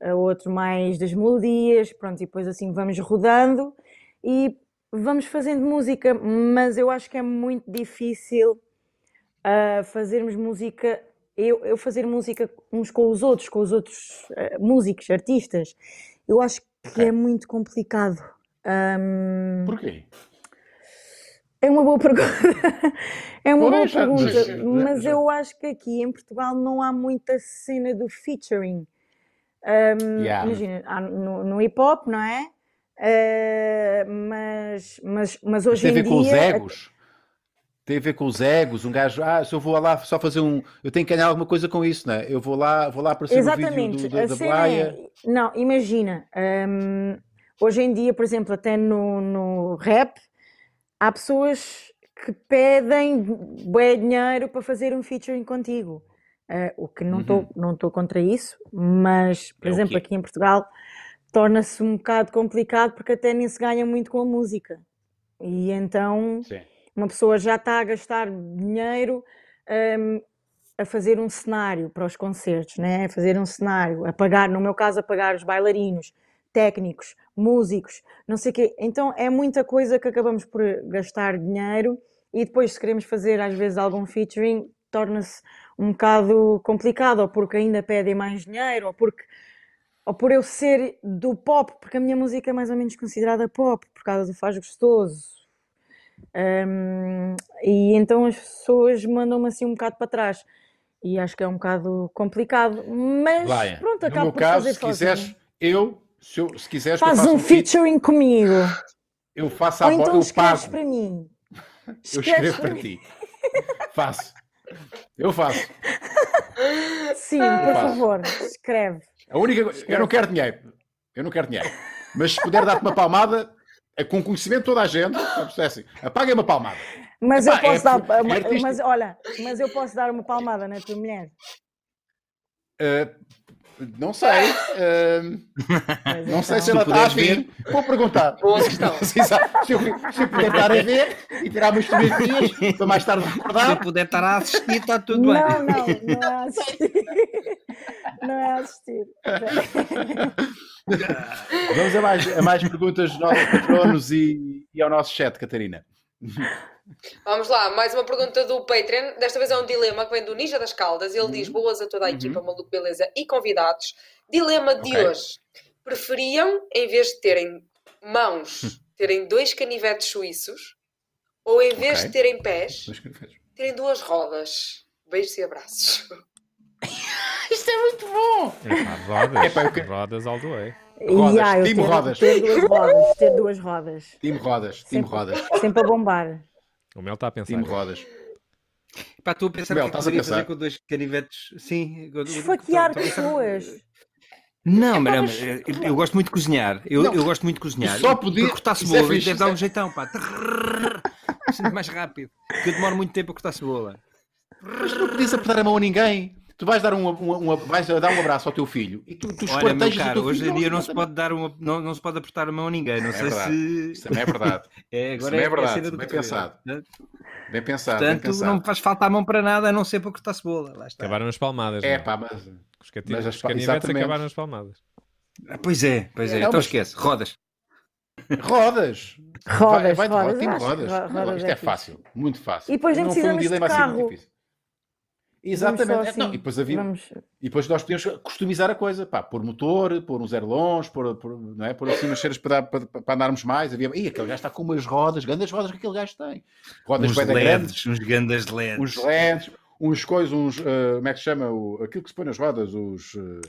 uh, outro mais das melodias, pronto, e depois assim vamos rodando e vamos fazendo música, mas eu acho que é muito difícil uh, fazermos música, eu, eu fazer música uns com os outros, com os outros uh, músicos, artistas. Eu acho que okay. é muito complicado. Um, Porquê? É uma boa pergunta. é uma boa pergunta. Mas eu acho que aqui em Portugal não há muita cena do featuring. Um, yeah. Imagina, no, no hip hop, não é? Uh, mas, mas, mas hoje mas tem em a ver dia. Com os egos? Tem a ver com os egos, um gajo, ah, se eu vou lá só fazer um. Eu tenho que ganhar alguma coisa com isso, né? Eu vou lá, vou lá para ser o vídeo do, do, da Blaia. É... Não, imagina, hum, hoje em dia, por exemplo, até no, no rap, há pessoas que pedem bem dinheiro para fazer um featuring contigo. Uh, o que não estou uhum. não contra isso, mas, por é exemplo, aqui em Portugal torna-se um bocado complicado porque até nem se ganha muito com a música. E então. Sim uma pessoa já está a gastar dinheiro um, a fazer um cenário para os concertos, né? a fazer um cenário, a pagar, no meu caso, a pagar os bailarinos, técnicos, músicos, não sei o quê. Então é muita coisa que acabamos por gastar dinheiro e depois, se queremos fazer às vezes algum featuring, torna-se um bocado complicado, ou porque ainda pedem mais dinheiro, ou porque ou por eu ser do pop, porque a minha música é mais ou menos considerada pop, por causa do faz gostoso, um, e então as pessoas mandam-me assim um bocado para trás. E acho que é um bocado complicado. Mas Laia, pronto, acabo por caso, fazer se quiseres, eu, se, eu, se quiseres, faz um, um featuring comigo. Eu faço a Ou então eu pago. para mim. Eu escrevo para, para ti. faço. Eu faço. Sim, por faço. favor, escreve. A única escreve. eu não quero dinheiro. Eu não quero dinheiro. Mas se puder dar-te uma palmada, é com conhecimento de toda a gente, é assim, apaguem uma palmada. Mas Epá, eu posso é, dar, é mas olha, mas eu posso dar uma palmada na tua mulher? Uh, não sei. Uh, não sei se ela está a ver. Vou perguntar. Boa questão. se, eu, se eu puder estar a ver e tirar umas fotografias para mais tarde recordar. Se eu puder estar a assistir, está tudo não, bem. Não, não, não é a assistir. Não é a assistir. Vamos a mais, a mais perguntas dos nossos patronos e, e ao nosso chat, Catarina. Vamos lá, mais uma pergunta do Patreon. Desta vez é um dilema que vem do Ninja das Caldas. Ele uhum. diz: Boas a toda a equipa, uhum. maluco, beleza e convidados. Dilema de okay. hoje: preferiam, em vez de terem mãos, terem dois canivetes suíços ou em vez okay. de terem pés, terem duas rodas? Beijos e abraços. Isto é muito bom! É, rodas, é, pá, eu... rodas all the way. Rodas, yeah, time rodas. Ter duas rodas, ter duas rodas. Time rodas, time sempre, rodas. Sempre a bombar. O Mel está a pensar. Time rodas. Pá, estou a pensar Mel, que estás a pensar? fazer com dois canivetes. Sim. Esfaquear pessoas. Não, é, mas, eu, eu, gosto muito de cozinhar. Eu, eu gosto muito de cozinhar. Só podia. cortar é cebola, é deve dar um jeitão, pá. Sempre mais rápido. Porque eu demoro muito tempo a cortar cebola. Mas não podias apertar a mão a ninguém. Tu vais dar um, um, um, vais dar um abraço ao teu filho e tu, tu Olha, meu caro, hoje em dia não, se pode dar uma, não, não se pode apertar a mão a ninguém. Não é sei verdade. se. Isso também é verdade. é, agora é, é, verdade. É bem pensado. Né? Bem pensado. Portanto, bem pensado. não faz falta a mão para nada a não ser para cortar cebola. Lá está. Acabaram as palmadas. É, pá, mas. Os, canivetes acabaram as palmadas. Ah, pois é, pois é. Não, então mas... esquece, rodas. Rodas. Rodas, vai, vai rodas. rodas. rodas. Isto é, é fácil, muito fácil. E depois nem precisamos de carro. Assim Exatamente. Assim, não, e depois havia, vamos... e depois nós podíamos customizar a coisa, pá, pôr motor, pôr uns airlons, pôr, pôr, não é? pôr assim umas cheiras para, para, para, andarmos mais. Havia, e aquele gajo está com umas rodas, grandes rodas que aquele gajo tem. Rodas uns LEDs, grandes, uns grandes LEDs. Uns LEDs, uns coisas, uns, uh, como é que se chama? O, aquilo que se põe nas rodas, os. Uh,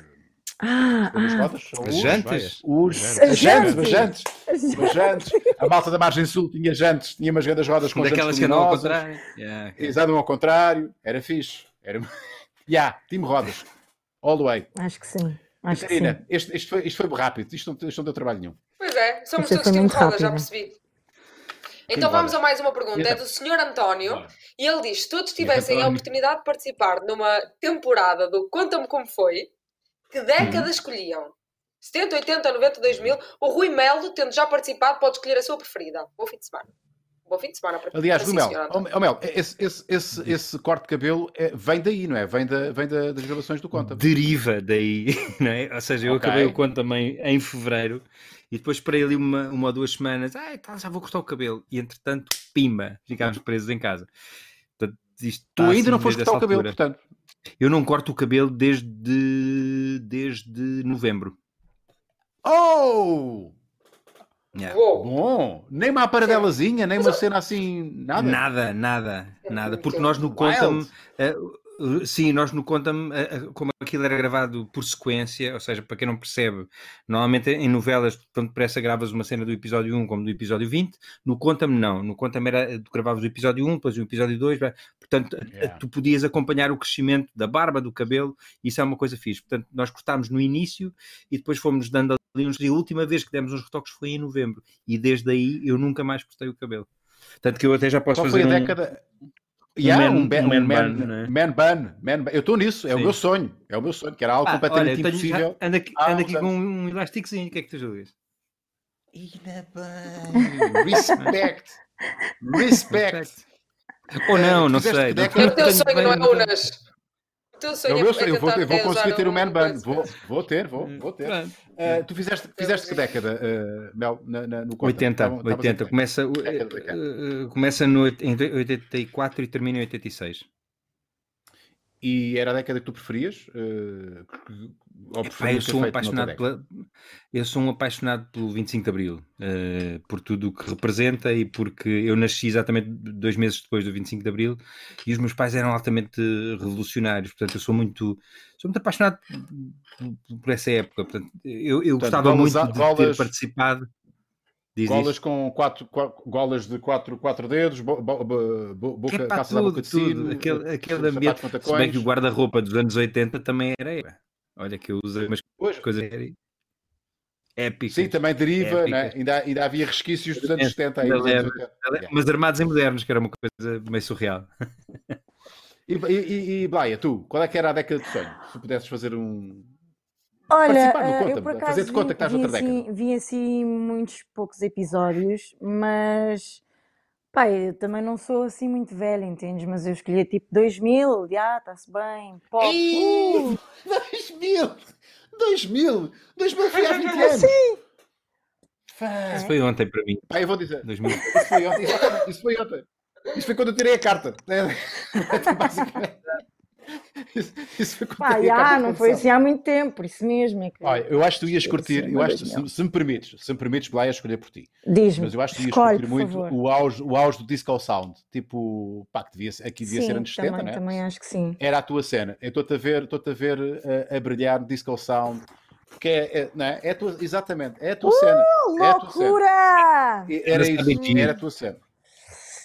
ah, ah. Rodas, jantes? Os, as jantes, as jantes, as jantes. A malta da margem sul tinha jantes, tinha umas grandes rodas com Daquelas que andam ao contrário. Yeah, okay. Exato, ao contrário. Era fixe. Era... yeah, time rodas. All the way. Acho que sim. Acho Catarina, que sim. Isto, isto, foi, isto foi rápido. Isto não, isto não deu trabalho nenhum. Pois é, somos todos time rodas, já percebi. Então vamos a mais uma pergunta. É do Sr. António. E ele diz: se todos tivessem a oportunidade de participar numa temporada do Conta-me Como Foi, que década escolhiam? 70, 80, 90, 2000? O Rui Melo, tendo já participado, pode escolher a sua preferida. Bom fim de semana. Bom fim de semana para Aliás, Rui Melo, oh, Mel, esse, esse, esse, esse, corte de cabelo é, vem daí, não é? Vem, da, vem da, das gravações do Conta. Deriva daí, não é? Ou seja, eu okay. acabei o Conta também em fevereiro e depois esperei ali uma, uma ou duas semanas, ah, tá, já vou cortar o cabelo. E entretanto, pimba, ficámos presos em casa. Portanto, isto tu ainda assim, não foste cortar o cabelo, portanto. Eu não corto o cabelo desde, desde novembro. Oh! Yeah. Bom, nem uma paradelazinha, nem uma cena assim, nada. Nada, nada, nada. Porque nós no conta Uh, sim, nós no Conta-me, uh, uh, como aquilo era gravado por sequência, ou seja, para quem não percebe, normalmente em novelas, tanto depressa gravas uma cena do episódio 1 como do episódio 20, no Conta-me não, no Conta-me era, tu gravavas o episódio 1, depois o episódio 2, portanto, yeah. tu podias acompanhar o crescimento da barba, do cabelo, e isso é uma coisa fixe. Portanto, nós cortámos no início e depois fomos dando ali uns dias. A última vez que demos uns retoques foi em novembro, e desde aí eu nunca mais cortei o cabelo. Tanto que eu até já posso Qual fazer. Foi a um... década Yeah, um, man, um, man, man, man, man, bun, man bun. Eu estou nisso, é Sim. o meu sonho. É o meu sonho, que era algo ah, completamente olha, impossível. anda aqui, anda aqui com um elasticozinho, o que é que tu julgas? Ainda bem. Respect. Respect. Ou não, não sei. É o teu sonho, não é, Unas? Teu sonho eu, é, eu, vou, eu vou conseguir ter o um man bun. Vou, vou ter, vou, vou ter. Uh, tu fizeste, fizeste que década, uh, Mel, na, na, no conta? 80, 80. Começa, uh, começa no, em 84 e termina em 86. E era a década que tu preferias? Uh, Epá, eu, sou um apaixonado pela, eu sou um apaixonado pelo 25 de Abril, uh, por tudo o que representa e porque eu nasci exatamente dois meses depois do 25 de Abril e os meus pais eram altamente revolucionários, portanto eu sou muito, sou muito apaixonado por, por essa época. Portanto, eu, eu portanto, gostava muito de ter participado. Diz golas com quatro, quatro, golas de quatro, quatro dedos, bo, bo, bo, boca, Epá, tudo, boca de tudo. aquele, aquele ambiente. Se bem que o guarda-roupa dos anos 80 também era. Olha que eu usei umas pois, coisas épicas. Sim, também deriva, né? ainda, ainda havia resquícios dos anos 70 aí. Mas armados em modernos, que era uma coisa meio surreal. E, e, e Blaia, tu, qual é que era a década de sonho? Se pudesses fazer um, Olha, eh, eu por acaso fazer de conta que estás vi, outra assim, vi assim muitos poucos episódios, mas pá, eu também não sou assim muito velha, entendes? Mas eu escolhi tipo 2000, já, está-se bem, pop. Ei, uh! 2000! 2000! 2000 foi há 20 anos! Sim! Isso foi ontem para mim. Pá, eu vou dizer. 2000. Isso foi ontem. Isso foi ontem. Isso foi quando eu tirei a carta. Basicamente. Isso, isso foi Pá, já, não foi assim há muito tempo, por isso mesmo. É que... Olha, eu acho que tu ias curtir, eu acho, se, se, me permites, se me permites, Blay, a escolher por ti. Diz-me. Mas eu acho que tu ias curtir muito o auge, o auge do disco sound. Tipo, pá, que devia, aqui devia sim, ser anos 70, também, né? Também acho que sim. Era a tua cena. Eu estou-te a ver, estou-te a ver a, a brilhar no disco sound. Porque é, é, não é? é a tua, exatamente, é a tua uh, cena. É a tua loucura! Cena. Era isso, era a tua cena.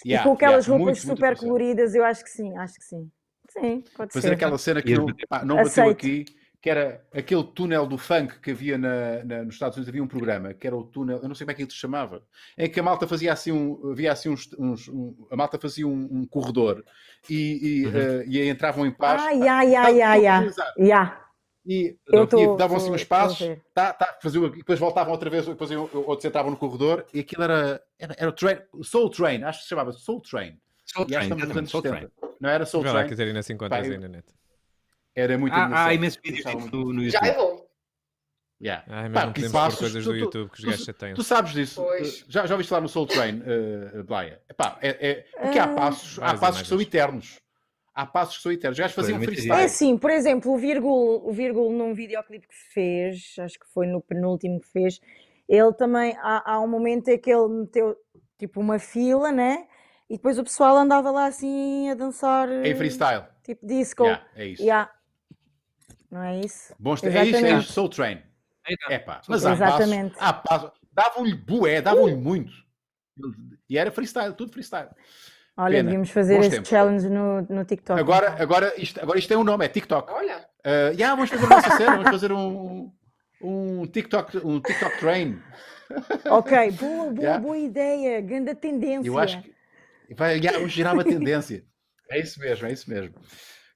Yeah, e com aquelas yeah, roupas muito, super muito coloridas, eu acho que sim, acho que sim. Sim, pode Fazer ser. aquela cena que não, pá, não bateu aqui, que era aquele túnel do funk que havia na, na, nos Estados Unidos, havia um programa, que era o túnel, eu não sei como é que ele se chamava, em que a malta fazia assim um, havia assim uns, uns um, a malta fazia um, um corredor e, e, uhum. uh, e entravam em paz. Ai, ai, ai, ai, ai. E, e davam assim uns passos, tá, tá, faziam, e depois voltavam outra vez, depois outros entravam no corredor, e aquilo era, era, era o train, Soul Train, acho que se chamava Soul Train. Soul e Train, nos anos Soul 70. Train. Não era Soul Train. Vai lá, Catarina, se encontras aí na net. Era muito ah, Há imensos vídeos no, no YouTube. Já eu vou. Yeah. Ai, mas Pá, não podemos passos, coisas do YouTube que os gajos têm. Tu sabes disso. Já, já ouviste lá no Soul Train, uh, Blaia? Epá, é, é, porque há ah. passos, há passos que são eternos. Há passos que são eternos. Os gajos faziam freestyle. É assim, por exemplo, o Virgul, o Virgul num videoclipe que fez, acho que foi no penúltimo que fez, ele também, há, há um momento em que ele meteu tipo uma fila, né? E depois o pessoal andava lá assim a dançar. Em freestyle. Tipo disco. Yeah, é isso. Yeah. Não é isso? Bons é isso, é isso. Soul Train. É pá, mas há Exatamente. passos, há passos, davam-lhe bué, davam-lhe uh! muito. E era freestyle, tudo freestyle. Olha, Pena. devíamos fazer Bons esse tempos. challenge no, no TikTok. Agora, então. agora, isto, agora isto tem um nome, é TikTok. Olha. Uh, yeah, vamos fazer a nossa cena, vamos fazer um, um TikTok, um TikTok train. Ok, boa, boa, yeah. boa ideia, grande tendência. Eu acho que vai, girar uma tendência. É isso mesmo, é isso mesmo.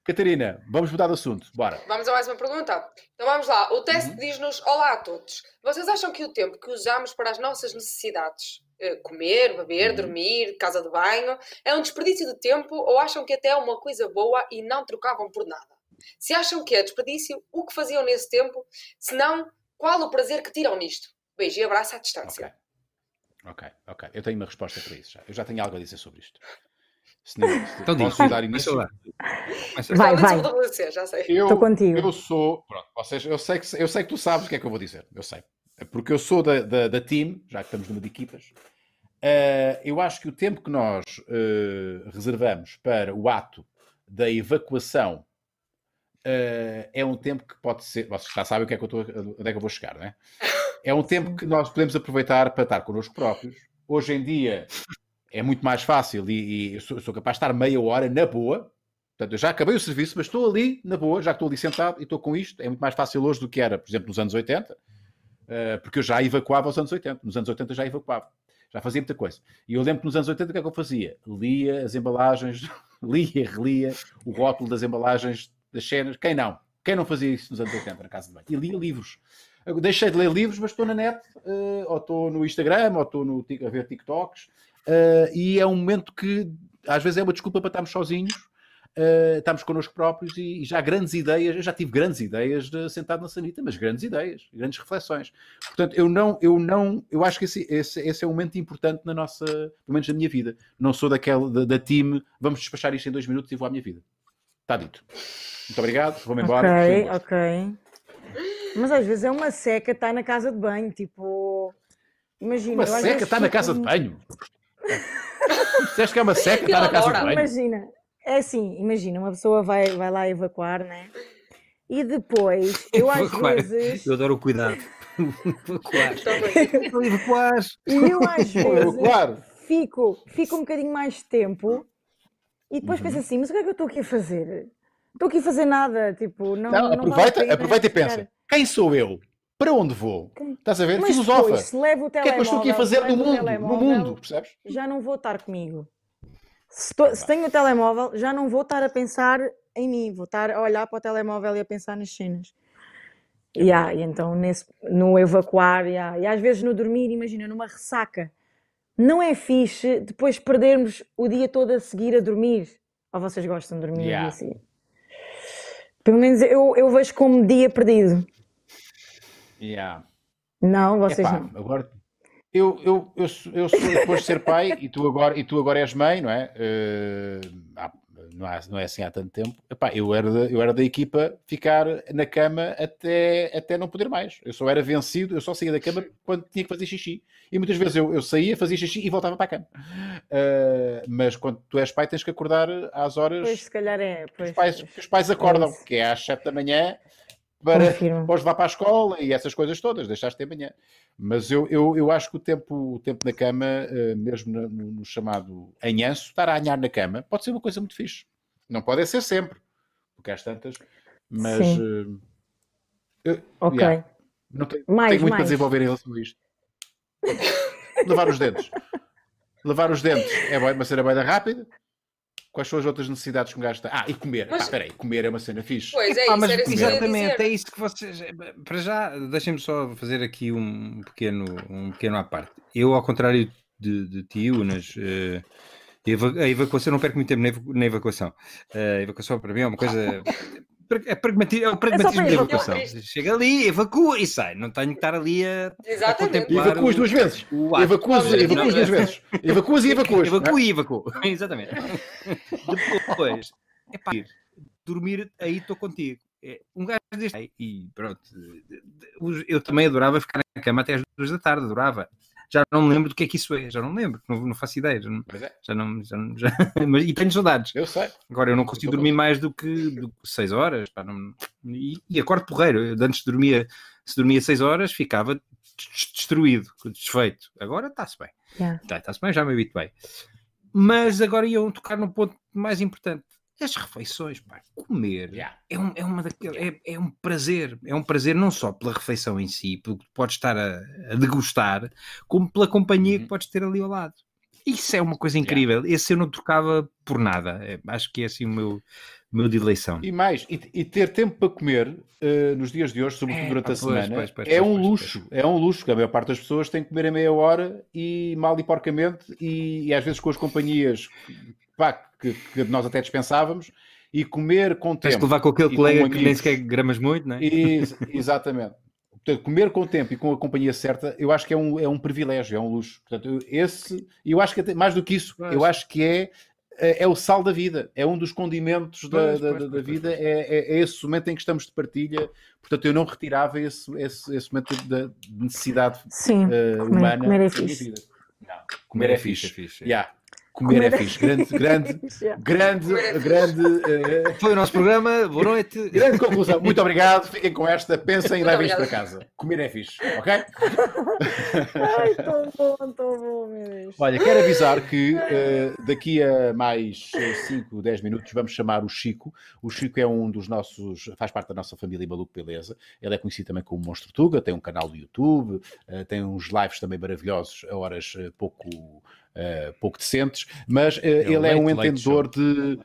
Catarina, vamos mudar de assunto. Bora. Vamos a mais uma pergunta. Então vamos lá. O teste uhum. diz-nos: Olá a todos. Vocês acham que o tempo que usamos para as nossas necessidades, eh, comer, beber, uhum. dormir, casa de banho, é um desperdício de tempo ou acham que até é uma coisa boa e não trocavam por nada? Se acham que é desperdício, o que faziam nesse tempo? Se não, qual o prazer que tiram nisto? Beijo e abraço à distância. Ok, ok, ok. Eu tenho uma resposta para isso já. Eu já tenho algo a dizer sobre isto. Se não, se então posso dar início. Vai, vai. Eu, Estou contigo. Eu sou. Pronto, vocês, eu, sei que, eu sei que tu sabes o que é que eu vou dizer. Eu sei. Porque eu sou da, da, da team, já que estamos numa de equipas. Uh, eu acho que o tempo que nós uh, reservamos para o ato da evacuação uh, é um tempo que pode ser. Vocês já sabem o que é que eu estou, onde é que eu vou chegar, não é? É um tempo que nós podemos aproveitar para estar connosco próprios. Hoje em dia, é muito mais fácil e, e eu sou, sou, capaz de estar meia hora na boa. Portanto, eu já acabei o serviço, mas estou ali na boa, já estou ali sentado e estou com isto. É muito mais fácil hoje do que era, por exemplo, nos anos 80, uh, eh, porque eu já evacuava os anos 80. Nos anos 80 já evacuava. Já fazia muita coisa. E eu lembro que nos anos 80 o que é que eu fazia? Lia as embalagens, lia, relia o rótulo das embalagens das cenas. Quem não? Quem não fazia isso nos anos 80 na casa de banho? E lia livros. Eu deixei de ler livros, mas estou na net, uh, ou estou no Instagram, ou estou no, a ver TikToks, Uh, e é um momento que às vezes é uma desculpa para estarmos sozinhos, uh, estarmos connosco próprios e, e, já grandes ideias, eu já tive grandes ideias de, sentado na sanita, mas grandes ideias, grandes reflexões. Portanto, eu não, eu não, eu acho que esse, esse, esse é um momento importante na nossa, pelo menos na minha vida. Não sou daquela da, da time, vamos despachar isto em dois minutos e vou à minha vida. Está dito. Muito obrigado, vou-me embora. Ok, ok. Mas às vezes é uma seca estar na casa de banho, tipo. Imagina. Uma seca estar na casa de banho? Você acha que é uma seca estar na casa de banho? Imagina, é assim, imagina, uma pessoa vai, vai lá evacuar, né? E depois, eu às vezes. Eu adoro o cuidado. evacuar. evacuar. E eu às vezes fico, fico um bocadinho mais tempo e depois uhum. penso assim, mas o que é que eu estou aqui a fazer? Estou aqui a fazer nada, tipo, não. não, não aproveita, vale aproveita e pensa: quem sou eu? Para onde vou? Estás a ver? Mas Filosofa. Depois, o, o que é que eu estou aqui a fazer no mundo? No mundo, percebes? Já não vou estar comigo. Se, tô, se, tenho o telemóvel, já não vou estar a pensar em mim, vou estar a olhar para o telemóvel e a pensar nas cenas. Yeah, e então nesse, no evacuar, yeah. e às vezes no dormir, imagina, numa ressaca. Não é fixe depois perdermos o dia todo a seguir a dormir. Ou vocês gostam de dormir yeah. assim? Pelo menos eu, eu vejo como dia perdido. Yeah. Não, vocês Epá, não. Agora, eu, eu, eu, eu sou depois de ser pai e tu agora, e tu agora és mãe, não é? Uh, não, é não é assim há tanto tempo. Epá, eu, era da, eu era da equipa ficar na cama até, até não poder mais. Eu só era vencido, eu só saía da cama quando tinha que fazer xixi. E muitas vezes eu, eu saía, fazia xixi e voltava para a cama. Uh, mas quando tu és pai, tens que acordar às horas. Pois, se calhar é. Pois, que, os pais, que os pais acordam, é que é às 7 da manhã para depois levar para a escola e essas coisas todas, deixaste de amanhã. Mas eu, eu, eu acho que o tempo, o tempo na cama, eh, mesmo no, no chamado anhanço, estar a anhar na cama, pode ser uma coisa muito fixe. Não pode ser sempre, porque às tantas, mas. Eu, ok. Yeah, não tenho, mais, tenho muito mais. para desenvolver em relação a isto. Levar os dentes. Levar os dentes é uma cena bem rápida. Quais são as outras necessidades que um gajo tem? Ah, e comer. Mas... Ah, espera aí, comer é uma cena fixe. Pois é, isso, mas, exatamente, é isso que vocês. Para já, deixem-me só fazer aqui um pequeno, um pequeno à parte. Eu, ao contrário de, de ti, Unas, uh, a evacuação, não perco muito tempo na evacuação. Uh, a evacuação para mim é uma coisa. É, pragmatismo, é o pragmatismo é da evacuação. Chega ali, evacua e sai. Não tenho que estar ali a, a contemplar. Evacuas duas vezes. Evacuas, evacuas duas vezes. Evacuas e evacuas. Evacua e evacua. Exatamente. Depois, é pá, dormir aí estou contigo. É, um gajo deste. E pronto. Eu também adorava ficar na cama até às duas da tarde, adorava já não me lembro do que é que isso é, já não lembro, não, não faço ideia. Já não, é. já não, já, já, mas, e tenho saudades. Eu sei. Agora eu não consigo dormir mais do que, do que 6 horas. Pá, não, e, e acordo porreiro. Eu, antes dormia, se dormia 6 horas, ficava destruído, desfeito. Agora está-se bem. Yeah. Está-se bem, já me habituei. Mas agora iam tocar no ponto mais importante as refeições, pá, comer yeah. é, um, é, uma é, é, um prazer, é um prazer não só pela refeição em si, pelo que podes estar a, a degustar, como pela companhia uhum. que podes ter ali ao lado. Isso é uma coisa incrível. Yeah. Esse eu não trocava por nada. É, acho que é assim o meu, meu de eleição. E mais, e, e ter tempo para comer uh, nos dias de hoje, sobretudo é, durante a semana, pois, pois, é um luxo. É um luxo, que a maior parte das pessoas tem que comer a meia hora e mal e porcamente, e, e às vezes com as companhias pá, que, que, nós até dispensávamos, e comer com tempo. Tens que levar com aquele colega com que nem sequer gramas muito, não é? E, exatamente. Portanto, comer com tempo e com a companhia certa, eu acho que é um, é um privilégio, é um luxo. Portanto, esse, eu acho que até, mais do que isso, eu acho que é, é, é o sal da vida, é um dos condimentos da, pois, da, pois, da, pois, vida, é, é, é, esse momento em que estamos de partilha. Portanto, eu não retirava esse, esse, esse momento da necessidade Sim, uh, comer, humana. Comer é fixe. Não, comer, comer é fixe. É fixe. Yeah. Comer, é fixe. Grande, grande, grande, grande. Uh, Foi o nosso programa. Boa noite. Grande conclusão. Muito obrigado. Fiquem com esta. Pensem e levem isto para casa. Comer é fixe. Ok? Ai, tão bom, tão bom, meu Deus. Olha, quero avisar que uh, daqui a mais 5, 10 minutos vamos chamar o Chico. O Chico é um dos nossos. faz parte da nossa família Maluco Beleza. Ele é conhecido também como Monstro Tuga. Tem um canal do YouTube. Uh, tem uns lives também maravilhosos a horas pouco uh, pouco decentes, mas uh, é ele é um entendedor de.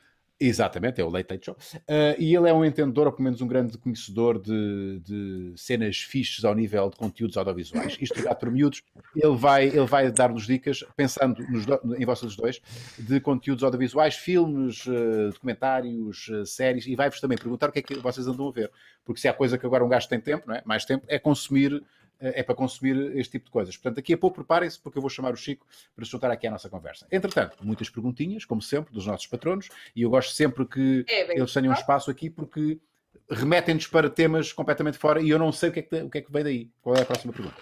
Exatamente, é o Late Show. Uh, e ele é um entendedor, ou pelo menos um grande conhecedor de, de cenas fixes ao nível de conteúdos audiovisuais. Isto ligado para miúdos, ele vai, ele vai dar-nos dicas, pensando nos, em vocês dois, de conteúdos audiovisuais, filmes, uh, documentários, uh, séries, e vai-vos também perguntar o que é que vocês andam a ver. Porque se há coisa que agora um gajo tem tempo, não é? mais tempo, é consumir é para consumir este tipo de coisas. Portanto, daqui a pouco preparem-se, porque eu vou chamar o Chico para se juntar aqui à nossa conversa. Entretanto, muitas perguntinhas, como sempre, dos nossos patronos, e eu gosto sempre que é, eles tenham um espaço aqui, porque remetem-nos para temas completamente fora e eu não sei o que, é que, o que é que vem daí. Qual é a próxima pergunta?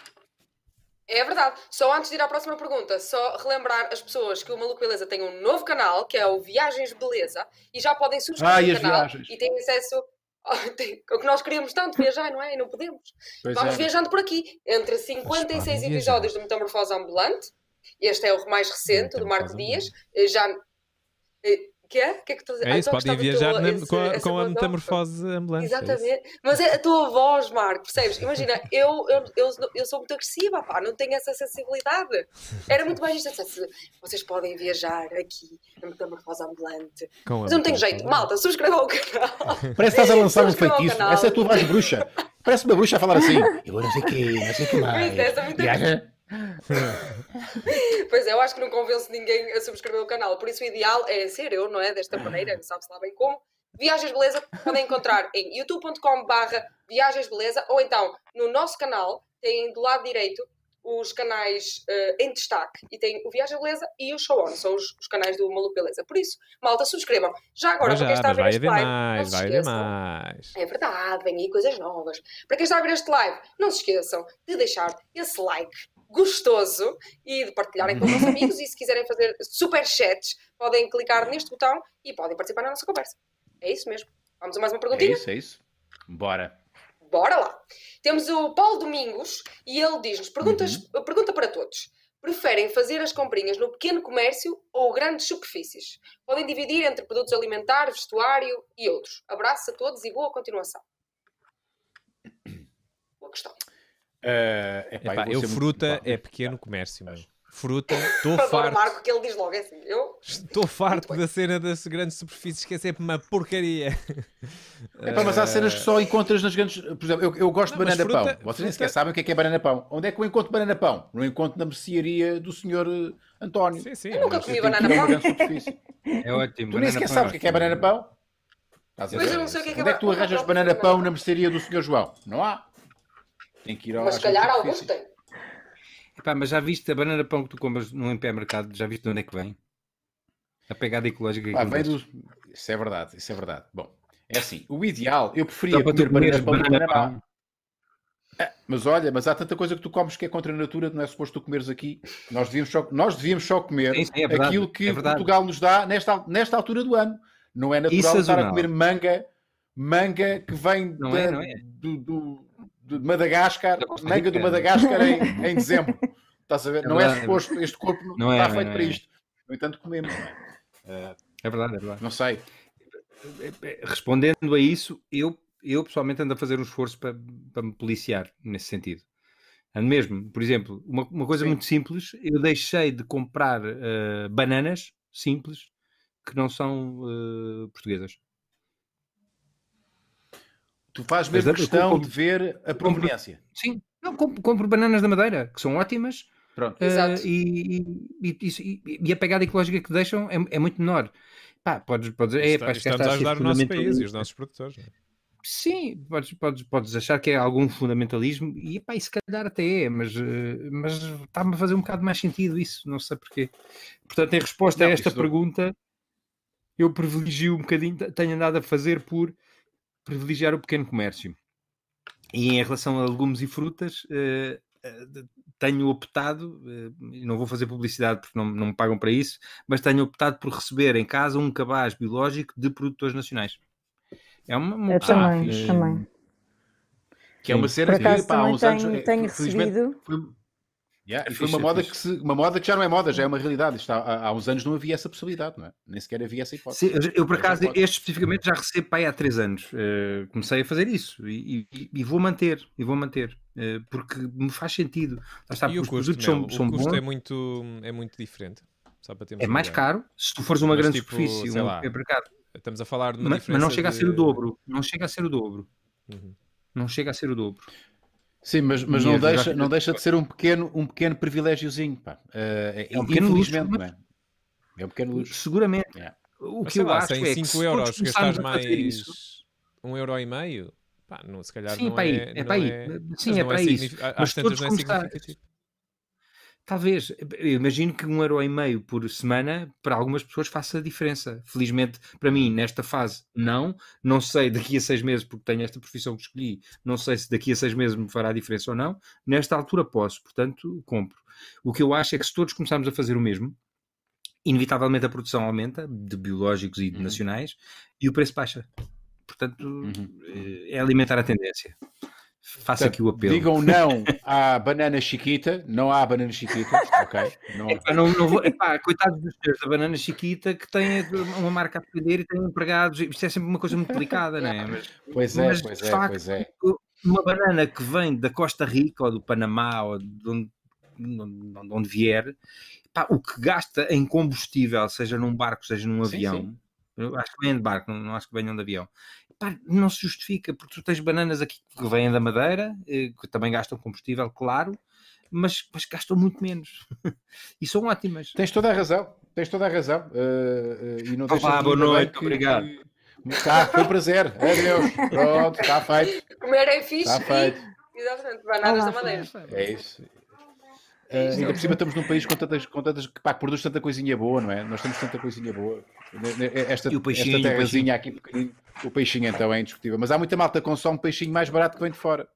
É verdade. Só antes de ir à próxima pergunta, só relembrar as pessoas que o Maluco Beleza tem um novo canal, que é o Viagens Beleza, e já podem subscrever ah, o canal viagens. e têm acesso o que nós queríamos tanto viajar, não é? E não podemos. Pois Vamos é. viajando por aqui, entre 56 episódios do Metamorfose Ambulante. Este é o mais recente, do Marco Dias. Já que é? que é que tu... É isso, então, podem viajar na, esse, com, a, com a metamorfose ambulante. É Exatamente. É Mas é a tua voz, Marco, percebes? Imagina, eu, eu, eu, eu, sou muito agressiva, pá, não tenho essa sensibilidade. Era muito mais isto. Vocês podem viajar aqui na metamorfose ambulante. Com Mas eu não tenho jeito. Malta, subscrevam o canal. Parece que estás a lançar um feitiço. Essa é a tua voz bruxa. Parece uma bruxa a falar assim. Eu não sei o quê, não sei o que mais. Essa, muito Viaja pois é, eu acho que não convenço ninguém a subscrever o canal, por isso o ideal é ser eu, não é? Desta maneira, sabe-se lá bem como. Viagens Beleza podem encontrar em youtube.com/barra Viagens Beleza ou então no nosso canal, tem do lado direito os canais uh, em destaque e tem o Viagem Beleza e o Show On, são os, os canais do Maluco Beleza. Por isso, malta, subscrevam. Já agora, para quem está a ver este live, mais, vai haver mais. É verdade, vem aí coisas novas. Para quem está a ver este live, não se esqueçam de deixar esse like gostoso e de partilharem com os vossos amigos. E se quiserem fazer super chats, podem clicar neste botão e podem participar na nossa conversa. É isso mesmo. Vamos a mais uma perguntinha? É isso, é isso. Bora. Bora lá. Temos o Paulo Domingos e ele diz-nos: uhum. pergunta para todos. Preferem fazer as comprinhas no pequeno comércio ou grandes superfícies? Podem dividir entre produtos alimentares, vestuário e outros. Abraço a todos e boa continuação. Boa questão. Uh, epá, epá, eu, eu fruta é pequeno comércio, mano. Fruta, estou farto. Marco que ele diz logo é assim. Eu estou farto da cena das grandes superfícies que é sempre uma porcaria. Epá, mas há cenas que só encontras nas grandes. Por exemplo, eu, eu gosto não, de banana fruta, pão. Vocês fruta... nem sequer sabem o que é, que é banana pão. Onde é que eu encontro banana pão? Não encontro na mercearia do senhor eh, António. Sim, sim, eu nunca comi banana pão. É ótimo. Tu nem sequer sabes o que é, que é banana pão? Estás pois eu não sei o que é que Onde é que tu arranjas banana pão na mercearia do Sr. João? Não há. Tem que ir ao. Mas se calhar alguns têm. Epá, mas já viste a banana pão que tu compras no MP Mercado? Já viste de onde é que vem? A pegada ecológica. Ah, vem do... Isso é verdade, isso é verdade. Bom, é assim, o ideal, eu preferia comer banana pão banana pão. É, mas olha, mas há tanta coisa que tu comes que é contra a natura, não é suposto tu comeres aqui. Nós devíamos só, nós devíamos só comer sim, sim, é verdade, aquilo que é Portugal nos dá nesta, nesta altura do ano. Não é natural estar a comer manga, manga que vem não é, não é. Do, do, de Madagascar, manga do Madagascar em, em dezembro. Estás a ver? É não é suposto, este corpo não, está feito para isto. No entanto, comemos. É, é verdade, é verdade. Não sei. Respondendo a isso, eu eu pessoalmente ando a fazer um esforço para, para me policiar nesse sentido. Ando mesmo, por exemplo, uma, uma coisa Sim. muito simples, eu deixei de comprar uh, bananas simples que não são uh, portuguesas. Tu fazes mesmo questão compro, de ver a proveniência. Sim, não, compro, compro, bananas da Madeira, que são ótimas. Pronto. Uh, e, e, e, e, a pegada ecológica que deixam é, é muito menor. Pá, podes, podes, é, pá, estamos a ajudar o nosso país e os nossos produtores. Não é? Sim, podes, podes, podes achar que é algum fundamentalismo, e, pá, e se calhar até é, mas, eh, mas está-me a fazer um bocado mais sentido isso, não sei porquê. Portanto, em resposta não, a esta pergunta, eu privilegio um bocadinho, tenho andado a fazer por privilegiar o pequeno comércio. E em relação a legumes e frutas, eh, eh, tenho optado, não vou fazer publicidade porque não, não me pagam para isso, mas tenho optado por receber em casa um cabaz biológico de produtores nacionais. É uma, uma... Eu também, ah, também. Que é uma cena que pá, há uns tenho, anos. Tenho recebido. Foi, yeah, e foi uma moda, que se, uma moda que já não é moda, já é uma realidade. Está, há, há, uns anos não havia essa possibilidade, não é? Nem sequer havia essa hipótese. Sim, eu, por acaso, este especificamente já recebo pai há três anos. Uh, comecei a fazer isso e, e, e, vou manter, e vou manter. Uh, porque me faz sentido. Está, e o custo, são, o são custo bons. É, muito, é muito diferente. é mais caro se tu fores uma Mas, grande tipo, superfície, um mercado Estamos a falar de uma mas, diferença. Mas não chega de... a ser o dobro. Não chega a ser o dobro. Uhum. Não chega a ser o dobro. Sim, mas, mas não, deixa, não deixa de ser um pequeno, um pequeno privilégiozinho. Pá. Uh, é, é um pequeno luxo, não é? É um pequeno luxo. Seguramente. É. O que eu lá, acho é 5 euros gastares mais isso, um euro e meio, pá, não, se calhar Sim, não para é, aí, é, para aí. É, Sim, é para é isso. Às tantas não é significativo. Talvez, eu imagino que um euro e meio por semana para algumas pessoas faça diferença. Felizmente, para mim, nesta fase, não. Não sei daqui a seis meses, porque tenho esta profissão que escolhi, não sei se daqui a seis meses me fará diferença ou não. Nesta altura posso, portanto, compro. O que eu acho é que se todos começarmos a fazer o mesmo, inevitavelmente a produção aumenta, de biológicos e de uhum. nacionais, e o preço baixa. Portanto, uhum. Eh, é alimentar a tendência. Faça aqui o apelo. Digam não à banana chiquita, não há banana chiquita, ok? Não... Epá, não, não vou... Epá, coitados dos senhores da banana chiquita que têm uma marca a vender e têm empregados, isto é sempre uma coisa muito delicada, não é? Mas, pois é, mas, pois é, facto, pois é. Uma banana que vem da Costa Rica ou do Panamá ou de onde, de onde vier, epá, o que gasta em combustível, seja num barco, seja num avião, sim, sim. Acho que vem de barco, não, não acho que venham de avião pá, não se justifica, porque tu tens bananas aqui que vêm da Madeira, eh, que também gastam combustível, claro, mas, mas gastam muito menos. e são ótimas. Tens toda a razão, tens toda a razão. Uh, uh, e não Olá, boa noite, que, obrigado. Tá, foi um prazer. Adeus. Pronto, está feito. Comer é fixe. Está feito. Exatamente, bananas Olá, da Madeira. É isso. Uh, ainda por cima estamos num país com tantas, com tantas que pá, produz tanta coisinha boa, não é? Nós temos tanta coisinha boa. Esta, e o peixinho, esta terrazinha aqui pequenino, o peixinho então é indiscutível. Mas há muita malta que consome peixinho mais barato que vem de fora.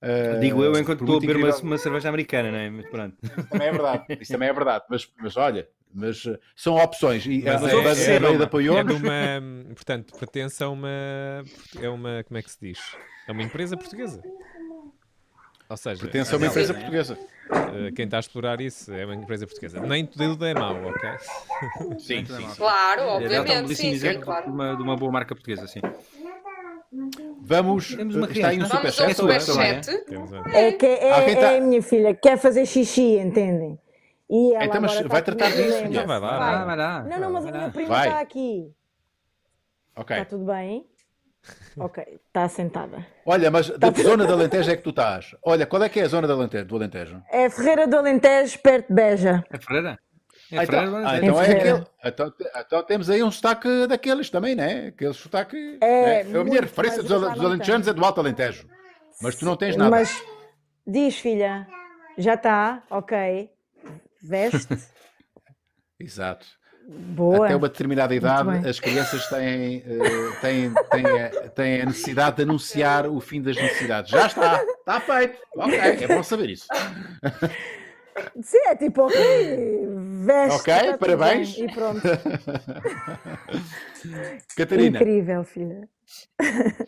Uh, Digo eu enquanto estou a beber uma, uma, cerveja americana, não é? Mas pronto. Isso também é verdade, isso também é verdade. Mas, mas olha, mas uh, são opções. E mas a, é, a, a, a, apoiou. É uma, portanto, pertence a uma. É uma. Como é que se diz? É uma empresa portuguesa. Ou seja, pertence a uma empresa portuguesa. Uh, quem está a explorar isso é uma empresa portuguesa. Nem tudo é mau, ok? Sim, sim. Claro, obviamente. Sim, sim, claro. De uma, de uma boa marca portuguesa, sim. Vamos, Temos uma está aí um superchat. Um super é que é, é, tá... é a minha filha, quer fazer xixi, entendem? E ela então, mas vai tratar disso. Não, vai lá. Vai, vai lá. Não, não, mas a minha prima está aqui. Ok. Está tudo bem? Ok, está sentada. Olha, mas tá da zona do Alentejo é que tu estás? Olha, qual é que é a zona do Alentejo? Do Alentejo? É Ferreira do Alentejo, perto de Beja. É Ferreira? É então, ah, então, é aquele, então, então, temos aí um sotaque daqueles também, né? Aquele sotaque. É, né? a minha referência dos, dos alentejanos é do Alto Alentejo. Mas tu não tens nada. Mas diz, filha, já está, ok. Veste. Exato. Boa. Até uma determinada idade, as crianças têm, uh, têm, têm, têm a necessidade de anunciar o fim das necessidades. Já está, está feito. Ok, é bom saber isso. Sim, é tipo, ok, veste. Ok, parabéns. E pronto. Catarina. Incrível, filha.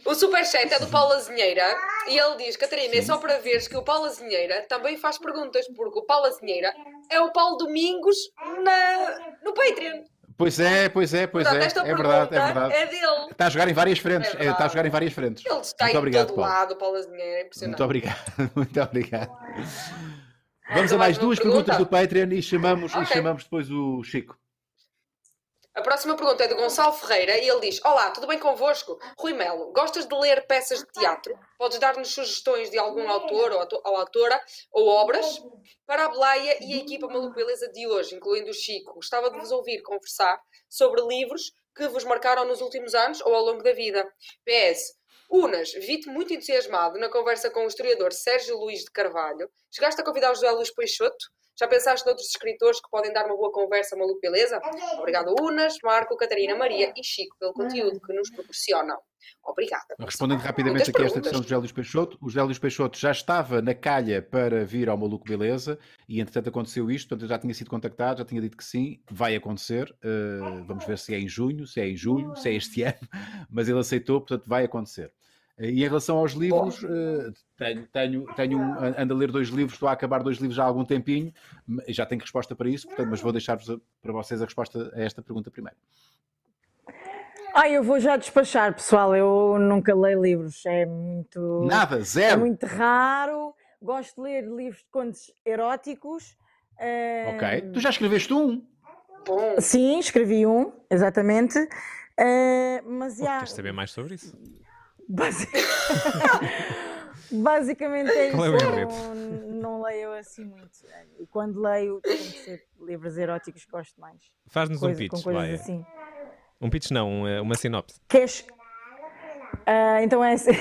O superchat é do Paulo Azinheira e ele diz: Catarina, Sim. é só para veres que o Paulo Azinheira também faz perguntas, porque o Paulo Azinheira é o Paulo Domingos na, no Patreon. Pois é, pois é, pois Portanto, é. Esta é verdade, é verdade. É dele. Está a jogar em várias frentes. É está a jogar em várias frentes. Ele está Muito em obrigado, todo Paulo. lado, Paulo. É impressionante. Muito obrigado. Muito obrigado. Vamos a mais duas perguntas do Patreon e chamamos, okay. e chamamos depois o Chico. A próxima pergunta é do Gonçalo Ferreira e ele diz: Olá, tudo bem convosco? Rui Melo, gostas de ler peças de teatro? Podes dar-nos sugestões de algum autor ou, ou autora ou obras? Para a Beleia e a equipa Maluco Beleza de hoje, incluindo o Chico, gostava de vos ouvir conversar sobre livros que vos marcaram nos últimos anos ou ao longo da vida. PS, Unas, vi-te muito entusiasmado na conversa com o historiador Sérgio Luís de Carvalho. Chegaste a convidar o José Luís Peixoto? Já pensaste noutros escritores que podem dar uma boa conversa, maluco, beleza? Obrigado, Unas, Marco, Catarina, Maria e Chico, pelo conteúdo que nos proporcionam. Obrigada. Respondendo rapidamente Muitas aqui a esta questão do José Luís Peixoto, o José Luís Peixoto já estava na calha para vir ao Maluco Beleza e entretanto aconteceu isto, portanto eu já tinha sido contactado, já tinha dito que sim, vai acontecer, uh, vamos ver se é em junho, se é em julho, se é este ano, mas ele aceitou, portanto vai acontecer. E em relação aos livros, uh, tenho, tenho, tenho um, ando a ler dois livros, estou a acabar dois livros já há algum tempinho, já tenho resposta para isso, portanto, mas vou deixar para vocês a resposta a esta pergunta primeiro. Ah, eu vou já despachar, pessoal. Eu nunca leio livros, é muito. Nada, zero. É muito raro. Gosto de ler livros de contos eróticos. Uh... Ok. Tu já escreveste um? Sim, escrevi um, exatamente. Uh, mas já. Queres saber mais sobre isso? Basic... Basicamente é isso. É não, não leio assim muito. E quando leio, tem que ser livros eróticos que gosto mais. Faz-nos um pitch, com vai. assim. Um pitch não, uma sinopse. Queres... Uh, então é assim.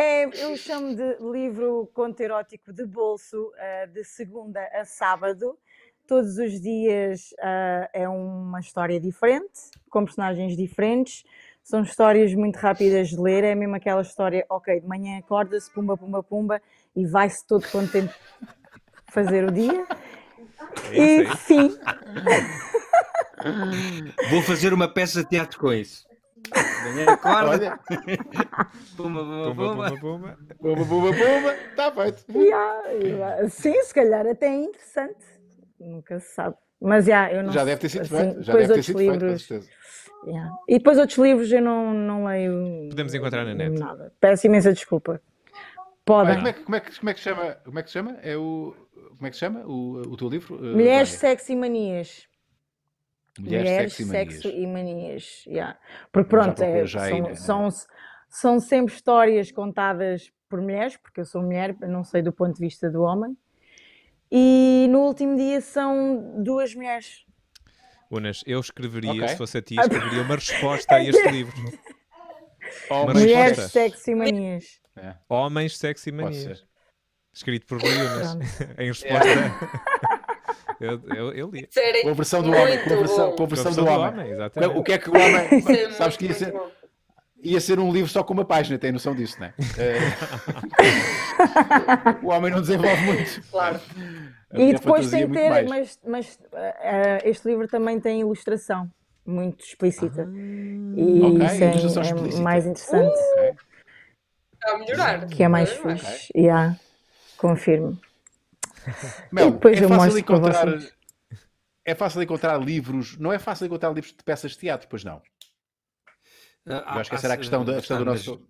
É, eu chamo de livro conto erótico de bolso, uh, de segunda a sábado. Todos os dias uh, é uma história diferente, com personagens diferentes são histórias muito rápidas de ler, é mesmo aquela história, ok, de manhã acorda-se, pumba, pumba, pumba, e vai-se todo contente fazer o dia. É e fim. Vou fazer uma peça de teatro com isso. Manhã acorda. pumba, pumba, pumba. Pumba, pumba, pumba, pumba. Está feito. Yeah, sim, se calhar até é interessante. Nunca se sabe. Mas yeah, eu não Já deve ter sido assim, feito. Já deve ter sido livros, feito, com certeza Yeah. E depois outros livros eu não, não leio. Podemos encontrar na net. Nada. Peço imensa desculpa. Podem. Como é, como, é, como é que chama? Como é que chama? É o como é que chama o, o teu livro? Uh, Mulheres, Sexo e Manias. Mulheres, Mulheres Sexo e Manias. Sexo e manias. Yeah. Porque pronto, é, são, aí, né? são, são sempre histórias contadas por mulheres, porque eu sou mulher, não sei do ponto de vista do homem. E no último dia são duas mulheres Unas, eu escreveria, okay. se fosse a ti, escreveria uma resposta a este livro. Uma Mulheres, sexo e manias. É. Homens, sexo e manias. Escrito por Rui Unas. em resposta. Eu, eu, eu li. Com a versão do homem. Com a versão, com a versão do, do homem. homem exatamente. O que é que o homem. É sabes que ia ser, ia ser um livro só com uma página, tem noção disso, não é? o homem não desenvolve muito. Claro. E depois tem ter, mas, mas uh, este livro também tem ilustração muito explícita. Ah, e okay. isso é, é mais interessante. Uh, Está a melhorar. Que é mais okay. fixe. Yeah, confirmo. Mel, depois é eu fácil encontrar. É fácil encontrar livros, não é fácil encontrar livros de peças de teatro, pois não. Eu acho que essa era a questão, da, a questão do nosso.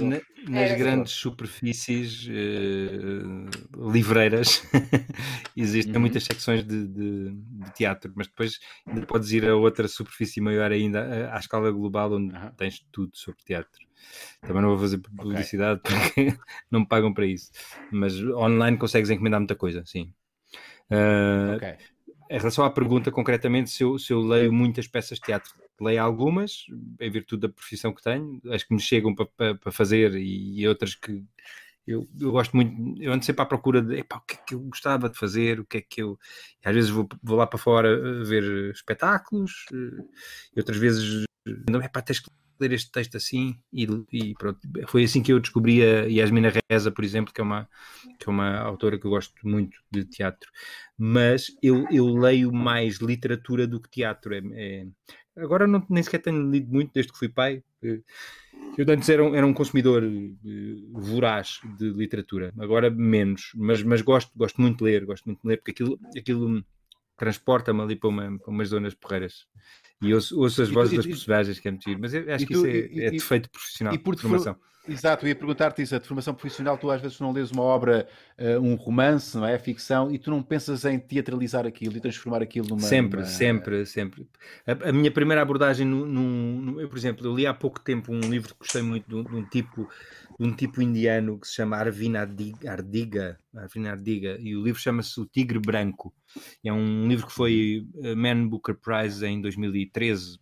Na, nas grandes superfícies uh, livreiras existem uhum. muitas secções de, de, de, teatro, mas depois ainda podes ir a outra superfície maior ainda, à escala global, onde uhum. tens tudo sobre teatro. Também não vou fazer publicidade okay. porque não me pagam para isso, mas online consegues encomendar muita coisa, sim. Uh, okay. Em relação à pergunta, concretamente, se eu, se eu leio muitas peças de teatro, leio algumas, em virtude da profissão que tenho, as que me chegam para pa, pa fazer e, e, outras que eu, eu gosto muito, eu ando sempre à procura de epá, o que é que eu gostava de fazer, o que é que eu. às vezes vou, vou lá para fora eh, ver espetáculos, eh, e outras vezes, epá, tens que ler este texto assim e, e, pronto. Foi assim que eu descobri a Yasmina Reza, por exemplo, que é uma, que é uma autora que eu gosto muito de teatro. Mas eu, eu leio mais literatura do que teatro. É, é... Agora não, nem sequer tenho lido muito desde que fui pai. Eh, eu antes era um, era um consumidor uh, voraz de literatura, agora menos, mas, mas gosto, gosto muito de ler, gosto muito de ler, porque aquilo, aquilo transporta-me ali para, uma, para umas zonas porreiras. E ouço, ouço as vozes das personagens, que é muito mas acho que isso é, e, é defeito profissional, e por de formação. Exato, eu ia perguntar-te isso, a de formação profissional, tu às vezes não lês uma obra, uh, um romance, não é? Ficção, e tu não pensas em teatralizar aquilo e transformar aquilo numa... Sempre, numa... sempre, sempre. A, a, minha primeira abordagem, no, no, no, eu, por exemplo, eu li há pouco tempo um livro que gostei muito de um, de um tipo um tipo indiano que se chama Arvina Ardiga, Arvina Ardiga e o livro chama-se O Tigre Branco. É um livro que foi eh, Man Booker Prize em 2013.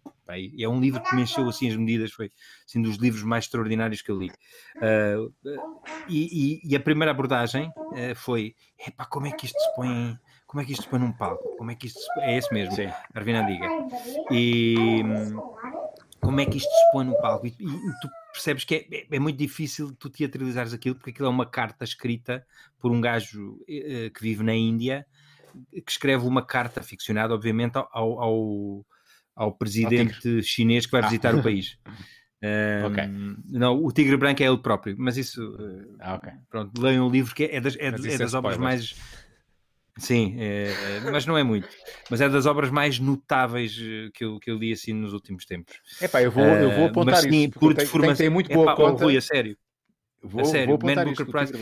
É um livro que me encheu assim as medidas, foi assim, dos livros mais extraordinários que eu li. Uh, e, e, e, a primeira abordagem uh, foi: epá, como é que isto se põe como é que isto se põe num palco? Como é que isto se... é esse mesmo, Sim. Arvina Diga. E como é que isto se põe no palco? E, e, tu percebes que é, é, é, muito difícil tu teatralizares aquilo, porque aquilo é uma carta escrita por um gajo eh, que vive na Índia, que escreve uma carta ficcionada, obviamente, ao, ao, ao presidente chinês que vai ah. visitar o país. Um, okay. Não, o Tigre Branco é ele próprio, mas isso. Eh, ah, okay. Pronto, leiam um livro que é, é das, é, é das obras mais Sim, é, mas não é muito. Mas é das obras mais notáveis eh, que eu, que eu li assim nos últimos tempos. É pá, eu vou, eu vou apontar mas, sim, isso. Por tem, formação, tem, muito boa Epá, conta. Oh, Rui, a sério. Vou, a sério, vou Man Booker Prize.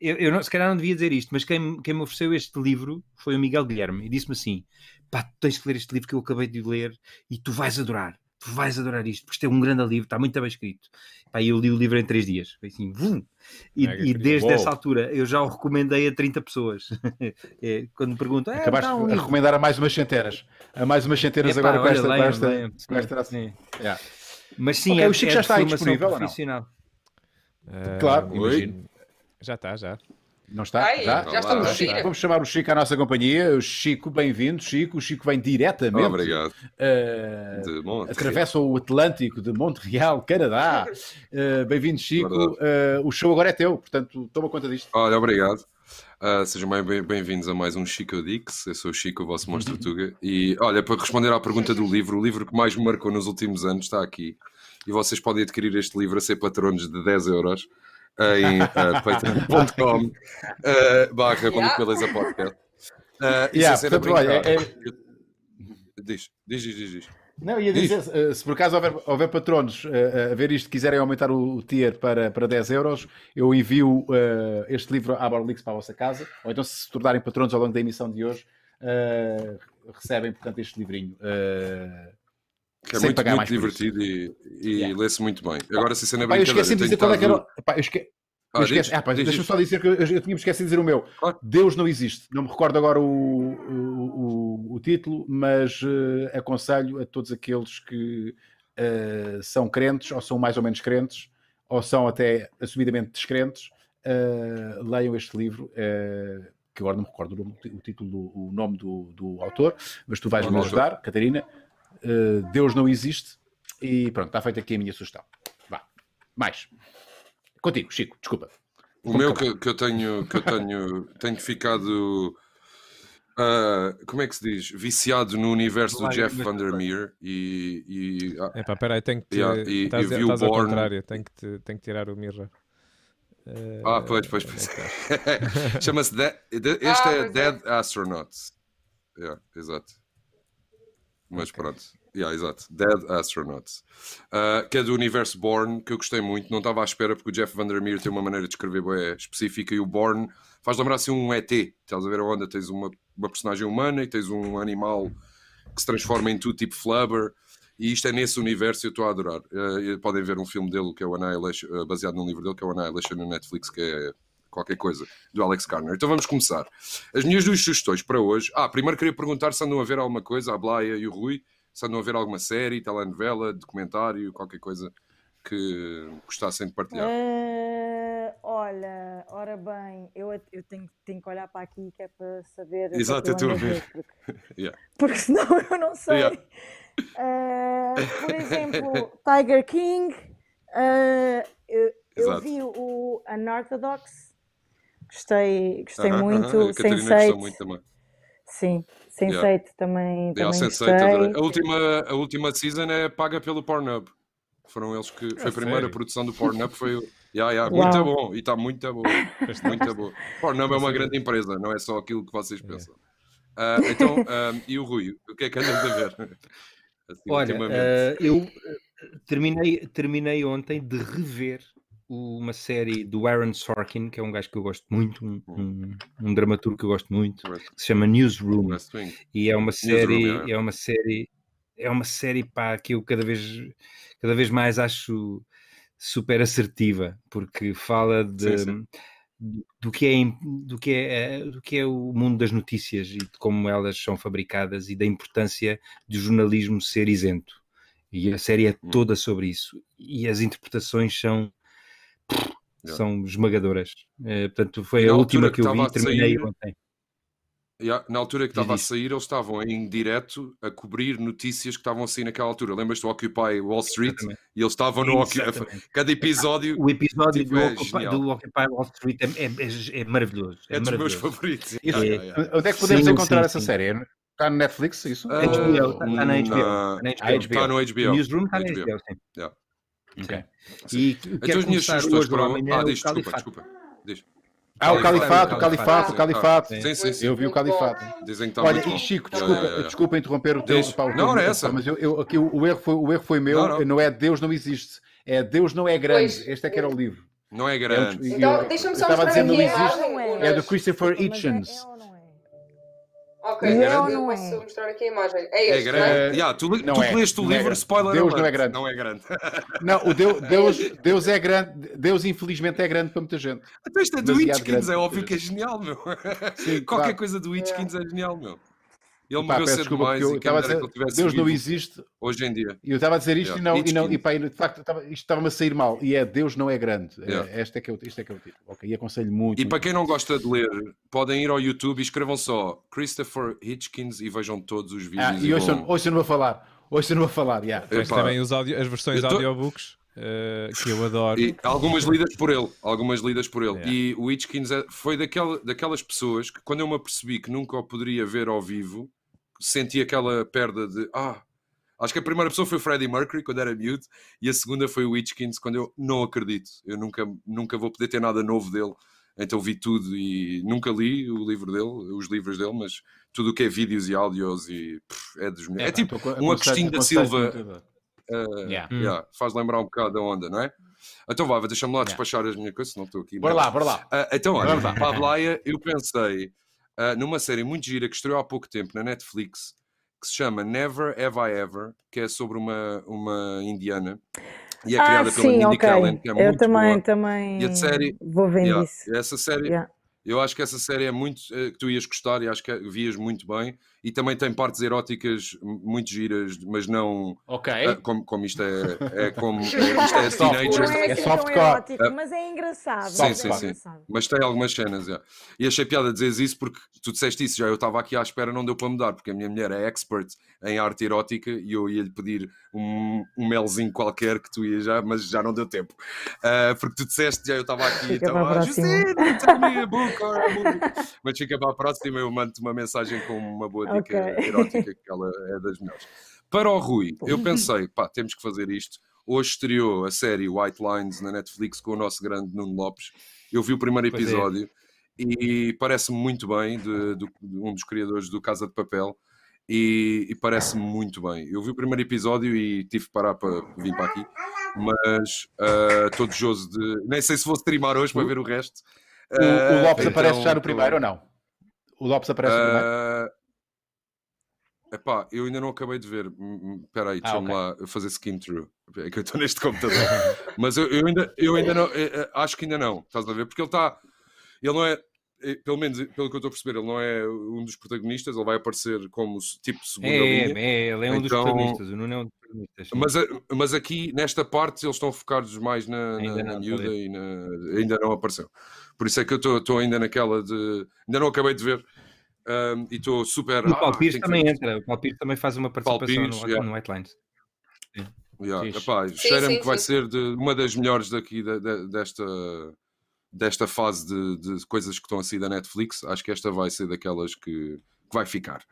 eu, eu não, se calhar não devia dizer isto, mas quem, quem me ofereceu este livro foi o Miguel Guilherme e disse-me assim: pá, tu tens que ler este livro que eu acabei de ler e tu vais adorar tu vais adorar isto, porque isto é um grande livro, está muito bem escrito. Pá, eu li o livro em três dias, foi assim, vum! E, é, e desde essa altura eu já o recomendei a 30 pessoas. é, quando me perguntam, é, acabaste não, a recomendar a mais umas centenas, a mais umas centenas Epá, agora com esta. Leia, esta, com esta sim. Yeah. Mas sim, okay, é, o Chico é já está aí disponível profissional. Uh, claro, imagino. Já está, já. Não está? Ai, já? já estamos. Chico, vamos chamar o Chico à nossa companhia. O Chico, bem-vindo. Chico, o Chico vem diretamente. Obrigado. Uh, atravessa o Atlântico de Montreal, Canadá. Uh, bem-vindo, Chico. Uh, o show agora é teu, portanto, toma conta disto. Olha, obrigado. Uh, sejam bem-vindos a mais um Chico Dix. Eu sou o Chico, o vosso monstro. Tuga. E olha, para responder à pergunta do livro, o livro que mais me marcou nos últimos anos está aqui. E vocês podem adquirir este livro a ser patronos de 10 euros em uh, patreon.com uh, barra yeah. Beleza Podcast. Uh, yeah, portanto, olha, é... diz, diz, diz, diz, diz. Não, ia dizer, uh, se por acaso houver, houver patronos uh, a ver isto, quiserem aumentar o, o, tier para, para 10 euros, eu envio uh, este livro à Borlix para a vossa casa, ou então se se tornarem patronos ao longo da emissão de hoje, recebem, portanto, este livrinho. Que é muito, muito divertido e, e yeah. lê-se muito bem. Agora, se cena é brincadeira... Eu esqueci de dizer qual é que era... Pá, eu esque... Ah, esquece... ah, Deixa-me só dizer que eu, eu tinha esquecido de dizer o meu. Deus não existe. Não me recordo agora o, o, o, o título, mas uh, aconselho a todos aqueles que uh, são crentes, ou são mais ou menos crentes, ou são até assumidamente descrentes, uh, leiam este livro, que agora não me recordo o, título, o nome do, do autor, mas tu vais-me ajudar, Catarina. Deus não existe. E pronto, está feita aqui a minha sugestão. Vá. Mais. Contigo, Chico, desculpa. O meu que, que, eu tenho, que eu tenho, tenho ficado. Uh, como é que se diz? Viciado no universo do Jeff Vandermeer e. e uh, Epá, peraí, tenho que. Yeah, e, estás, e estás ao contrário, tenho que, te, tenho que tirar o Mirror. Uh, ah, pois, pois, pois. É Chama-se. Este ah, é Dead é. Astronauts. Yeah, exato. Mas okay. pronto. Yeah, exato. Dead Astronauts. Uh, que é do universo Born, que eu gostei muito. Não estava à espera, porque o Jeff Vandermeer tem uma maneira de escrever bem específica e o Born faz lembrar assim um ET. Estás a ver onde tens uma, uma personagem humana e tens um animal que se transforma em tudo, tipo Flubber. E isto é nesse universo e eu estou a adorar. Uh, podem ver um filme dele que é o Annihilation, uh, baseado num livro dele, que é o Annihilation no Netflix, que é qualquer coisa, do Alex Garner. Então vamos começar. As minhas duas sugestões para hoje. Ah, primeiro queria perguntar se andam a ver alguma coisa, a Blaia e o Rui, se andam a ver alguma série, telenovela, documentário, qualquer coisa que gostassem de partilhar. Uh, olha, ora bem, eu, eu tenho, tenho que olhar para aqui que é para saber. Exato, eu estou a ver. Porque, yeah. porque senão eu não sei. Yeah. Uh, por exemplo, Tiger King. Uh, eu, eu vi o Unorthodox, gostei, gostei uh -huh, muito. Uh -huh. Sense8. muito também. Sim, Sense8 yeah. também. Yeah, também Sense8, a, última, a última season é paga pelo Pornhub. Foram eles que. Foi a primeira produção do Pornhub. Foi. Yeah, yeah, muito bom. E está muito bom. muito bom. Pornhub é uma grande empresa, não é só aquilo que vocês pensam. Uh, então, uh, e o Rui? O que é que andas a ver? Assim, Olha, uh, eu terminei, terminei ontem de rever uma série do Aaron Sorkin, que é um gajo que eu gosto muito, um, hum. um, um dramaturgo que eu gosto muito, que se chama Newsroom. E é uma série, Newsroom, é. é uma série, é uma série pá, que eu cada vez, cada vez mais acho super assertiva, porque fala de, sim, sim. do que é do que é do que é o mundo das notícias e de como elas são fabricadas e da importância do jornalismo ser isento. E a série é hum. toda sobre isso. E as interpretações são são esmagadoras. É, portanto, foi a última que, que eu vi, terminei sair, ontem. Yeah, na altura que estava a sair, eles estavam em direto a cobrir notícias que estavam a sair naquela altura. Lembras-te do Occupy Wall Street? Exatamente. E eles estavam no Occupy. Cada episódio. O episódio tipo, do, é Occupy, do, Occupy, Wall Street é, é, é, é maravilhoso. É, é dos meus favoritos. Onde é que podemos sim, encontrar sim, essa sim. série? Está no Netflix, isso? Uh, HBO, está, está na HBO. Na, está, HBO. está no HBO. Newsroom está na HBO, HBO sim. Yeah. Okay. E então as minhas sugestões para amanhã. Ah, diz, desculpa, desculpa. Diz. Ah, o Califato, o Califato, o Califato. Sim, sim, sim. Eu vi o Califato. Dizem que está Olha, e Chico, desculpa, é, é, é. desculpa interromper o teu. Pá, não, era essa. Mas eu, eu, aqui, o, erro foi, o erro foi meu, não, não. não, é Deus não existe. É Deus não é grande. Pois. Este é que era o livro. Não é grande. É, então, deixa-me só mostrar a imagem. É do Christopher Hitchens. Ok, é eu não posso é. mostrar aqui a imagem. É este, é grande. É? Yeah, tu, não tu é. leste o livro, spoiler Deus alert. não é grande. Não é grande. Não, o Deus, Deus, Deus é grande. Deus, infelizmente, é grande para muita gente. Então isto é do Hitchkins, é óbvio que é genial, meu. Sim, Qualquer claro. coisa do Hitchkins é genial, meu. Ele morreu cedo demais e quem dizer, que ele tivesse Deus não existe. Hoje em dia. E eu estava a dizer isto yeah. e, não, e, não, e, pá, de facto estava, isto estava-me a sair mal. E é Deus não é grande. É, yeah. É, este, é que eu, este é que é o título. Ok, e aconselho muito. E muito para quem não gosta de ler, podem ir ao YouTube e escrevam só Christopher Hitchkins e vejam todos os vídeos. Ah, e, e hoje, vão... hoje eu não vou falar. Hoje eu não vou falar. Yeah. Depois também os audio, as versões tô... audiobooks. Uh, que eu adoro. E algumas lidas por ele, algumas lidas por ele. Yeah. E o Hitchkins é, foi daquela, daquelas pessoas que, quando eu me apercebi que nunca o poderia ver ao vivo, senti aquela perda de ah, acho que a primeira pessoa foi o Freddie Mercury quando era miúdo e a segunda foi o Hitchkins quando eu não acredito, eu nunca, nunca vou poder ter nada novo dele, então vi tudo e nunca li o livro dele, os livros dele, mas tudo o que é vídeos e áudios e pff, é dos é, é tipo um Agostinho da Silva uh, yeah. Yeah, faz lembrar um bocado da onda, não é? Então vá, deixa-me lá despachar as minhas coisas, senão estou aqui. Bora lá, bora lá. Uh, então, olha, para a Blaia, eu pensei uh, numa série muito gira que estreou há pouco tempo na Netflix, que se chama Never Have I Ever, que é sobre uma, uma indiana. E é ah, criada sim, pela Mindy okay. Que é eu muito também, boa. também e a série, vou ver yeah, isso. Essa série, yeah. eu acho que essa série é muito uh, que tu ias gostar e acho que vias muito bem e também tem partes eróticas muito giras, mas não okay. uh, como, como isto é, é como isto é teenagers. É, assim é softcore. Uh, mas é engraçado. Sim, sim, sim. Mas tem algumas cenas. Yeah. E achei piada dizer isso porque tu disseste isso, já eu estava aqui à espera, não deu para mudar, porque a minha mulher é expert em arte erótica e eu ia-lhe pedir um, um melzinho qualquer que tu ia já, mas já não deu tempo. Uh, porque tu disseste, já eu estava aqui, então, ah, José, tell me a book or a movie. Mas fica para a próxima, eu mando-te uma mensagem com uma boa dica okay. erótica, que ela é das melhores. Para o Rui, eu pensei, pá, temos que fazer isto. Hoje estreou a série White Lines na Netflix com o nosso grande Nuno Lopes. Eu vi o primeiro é. episódio é. e parece-me muito bem, de, de, de, um dos criadores do Casa de Papel, e, e parece-me muito bem. Eu vi o primeiro episódio e tive que parar para vir para aqui, mas estou uh, desejoso de. Nem sei se vou streamar hoje para ver o resto. O, uh, o Lopes então, aparece já no primeiro ou não? O Lopes aparece no primeiro? Epá, eu ainda não acabei de ver. Espera aí, deixa-me ah, okay. lá fazer skin through. É que eu estou neste computador. Mas eu, eu, ainda, eu ainda não. Eu, eh, eh, acho que ainda não. Estás a ver? Porque ele está. ele não é, é, pelo menos pelo que eu estou a perceber, ele não é um dos protagonistas, ele vai aparecer como tipo segunda é, linha. É, ele é um então, dos protagonistas, o Nuno é um dos protagonistas. Mas, mas aqui, nesta parte, eles estão focados mais na, na, na miúda e na, ainda não apareceu. Por isso é que eu estou ainda naquela de. Ainda não acabei de ver. Um, e estou super. O Paulo ah, Pires também que... entra, o Paulo Pires também faz uma participação Pires, no, yeah. no Whitelines. Yeah, cheira-me que vai ser de, uma das melhores daqui de, de, desta, desta fase de, de, coisas que estão a sair da Netflix. Acho que esta vai ser daquelas que, que vai ficar.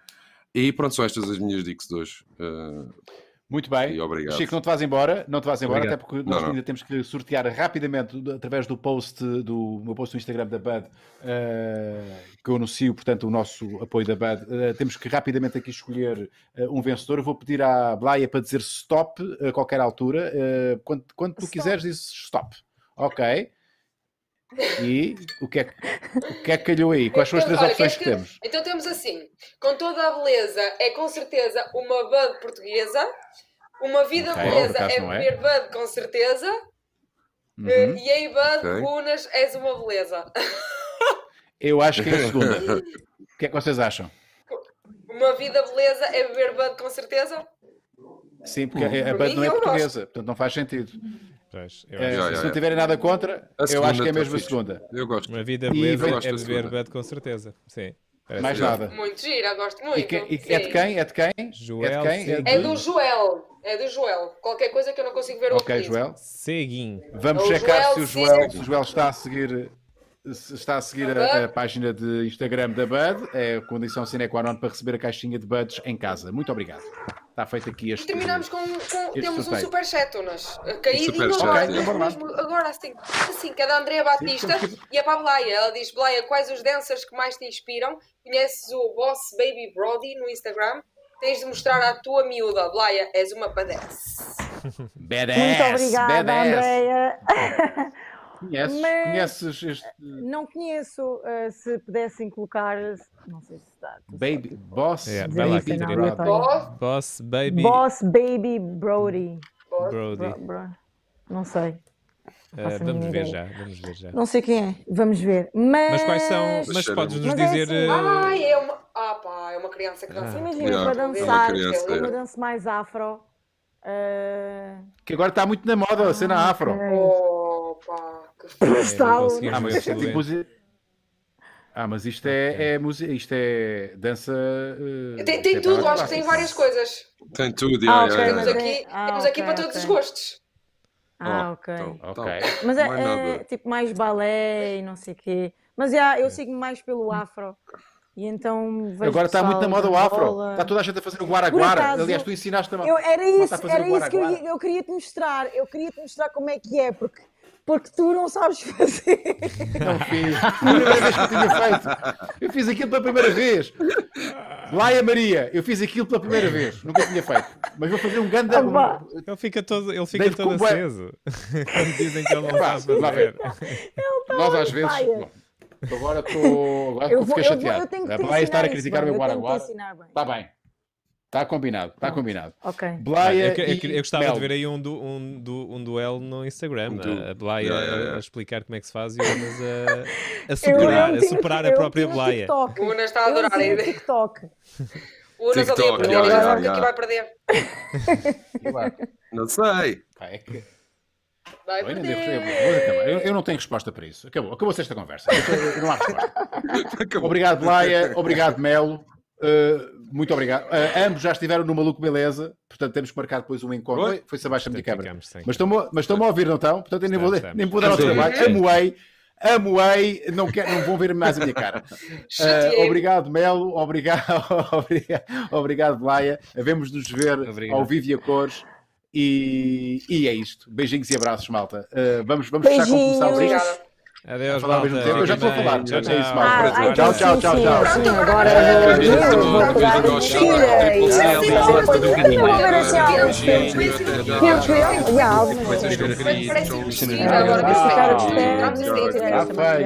E pronto, são estas as minhas dicas de hoje. Uh, muito bem. obrigado. Chico, não te vais embora, não te vais embora, obrigado. até porque nós não, ainda temos que sortear rapidamente através do post do meu post no Instagram da Bud, uh, que eu anuncio, portanto, o nosso apoio da Bud. Uh, temos que rapidamente aqui escolher uh, um vencedor. Eu vou pedir à Blaia para dizer stop a qualquer altura. quando, quando tu stop. quiseres, diz stop. Ok. E o que, é, o que é que calhou aí? Quais são as três Olha, opções que, que, temos? Então temos assim: com toda a beleza, é com certeza uma Bud portuguesa. Uma vida okay, beleza é, é beber Bud, com certeza. Uhum. Uh, e aí, Bud, okay. Unas, és uma beleza. Eu acho que é a segunda. o que é que vocês acham? Uma vida beleza é beber Bud, com certeza? Sim, porque a Bud não é portuguesa, portanto não faz sentido. Pois, é, já, já, se não tiverem nada contra, eu acho que é mesmo a segunda. Eu gosto. Uma vida beleza é beber Bud, com certeza. Sim. Parece Mais nada. Muito gira, gosto muito. E, que, e é de quem? É de quem? Joel é, de quem? É, de... é, do Joel. É do Joel. Qualquer coisa que eu não consigo ver o Ok, Joel. Seguim. Vamos é checar Joel, se o Joel, se o Joel está a seguir está a seguir a, a, página de Instagram da Bud, é condição sine qua non para receber a caixinha de buds em casa. Muito obrigado. Está feito aqui este. E terminamos com. com temos sorteio. um superchat, Unas. Caído super e agora, mesmo, agora assim, assim, que é da Andrea Batista Sim, e é para a Blaia. Ela diz: Blaia, quais os dancers que mais te inspiram? Conheces o Boss Baby Brody no Instagram? Tens de mostrar à tua miúda. Blaia, és uma badass. badass Muito obrigada, badass. Andrea. Conheces, Mas conheces este... Não conheço. Uh, se pudessem colocar. Não sei se está. Baby, Boss yeah, Baby Brody. Boss, boss Baby. Boss Baby Brody. Brody. Bro, bro. Não sei. Uh, vamos ver já, vamos ver já. Não sei quem é, vamos ver. Mas, mas quais são? Mas podes nos mas dizer. É assim, uh... Ai, é uma. Ah, pá, é uma criança que dança. Ah. Imagina, yeah, para dançar, é criança, eu, eu danço mais afro. Uh... Que agora está muito na moda a cena ah, afro. Está. Ah, mas, tipo, ah, mas isto é, é música, isto é dança. Uh, tem, tem tudo, acho que tem várias coisas. Tem tudo, ah, okay, temos aqui, ah, temos okay, aqui para okay. todos os gostos. Ah, ok. Então, okay. Mas é, é, tipo mais balé e não sei o quê. Mas yeah, eu sigo mais pelo afro. E então Agora está muito na moda o afro. Está toda a gente a fazer o guaraguara. Aliás, tu ensinaste também. Eu, era isso, era isso que eu, eu queria te mostrar. Eu queria te mostrar como é que é, porque porque tu não sabes fazer. Não fiz. Primeira vez que eu tinha feito. Eu fiz aquilo pela primeira vez. Laia Maria, eu fiz aquilo pela primeira vez. Nunca tinha feito. Mas vou fazer um grande. Ah, ele fica todo, ele fica todo aceso. Quando dizem que ele não sabe fazer. Tá Nós às vezes. Agora estou. Agora eu vou, fiquei chateado. Eu, eu a Blaia estar a criticar o meu Guaraguara. Está bem. Está combinado, está combinado. Ok. Blaia eu, eu, eu gostava Mel. de ver aí um, du, um, du, um duelo no Instagram. Um a, a Blaia yeah, yeah, yeah. A, explicar como é que se faz e o Unas a, a superar, a, superar a própria Blaia. O Unas está a adorar a ideia. TikTok. O Unas ali a perder, agora que aqui vai perder. não sei. é que... Vai eu, perder. Eu, não tenho resposta para isso. Acabou, acabou-se esta conversa. Eu, não há resposta. obrigado, Blaia. Obrigado, Melo. Uh, muito obrigado. Uh, ambos já estiveram no Maluco Beleza, portanto temos que marcar depois um encontro. Foi, Foi-se abaixo da câmara. Mas estão-me mas a ouvir, não estão? Portanto, eu nem vou, nem vou dar ao trabalho. Amoei, amoei, não, quero, não vão ver mais a minha cara. Uh, obrigado, Melo, obrigado, obrigado, obrigado Laia. Havemos nos ver obrigado. ao vivo e a cores. E, e é isto. Beijinhos e abraços, malta. Uh, vamos vamos fechar com começar. Obrigado. Adeus, falar ao mesmo tempo. Eu já estou a falar. Tchau, tchau. É ah, tchau, tchau, tchau, tchau. Sim, agora eu vou pegar a mochila e vou ver assim alguns filmes. E algumas vezes. Parece que agora que ficar a espera.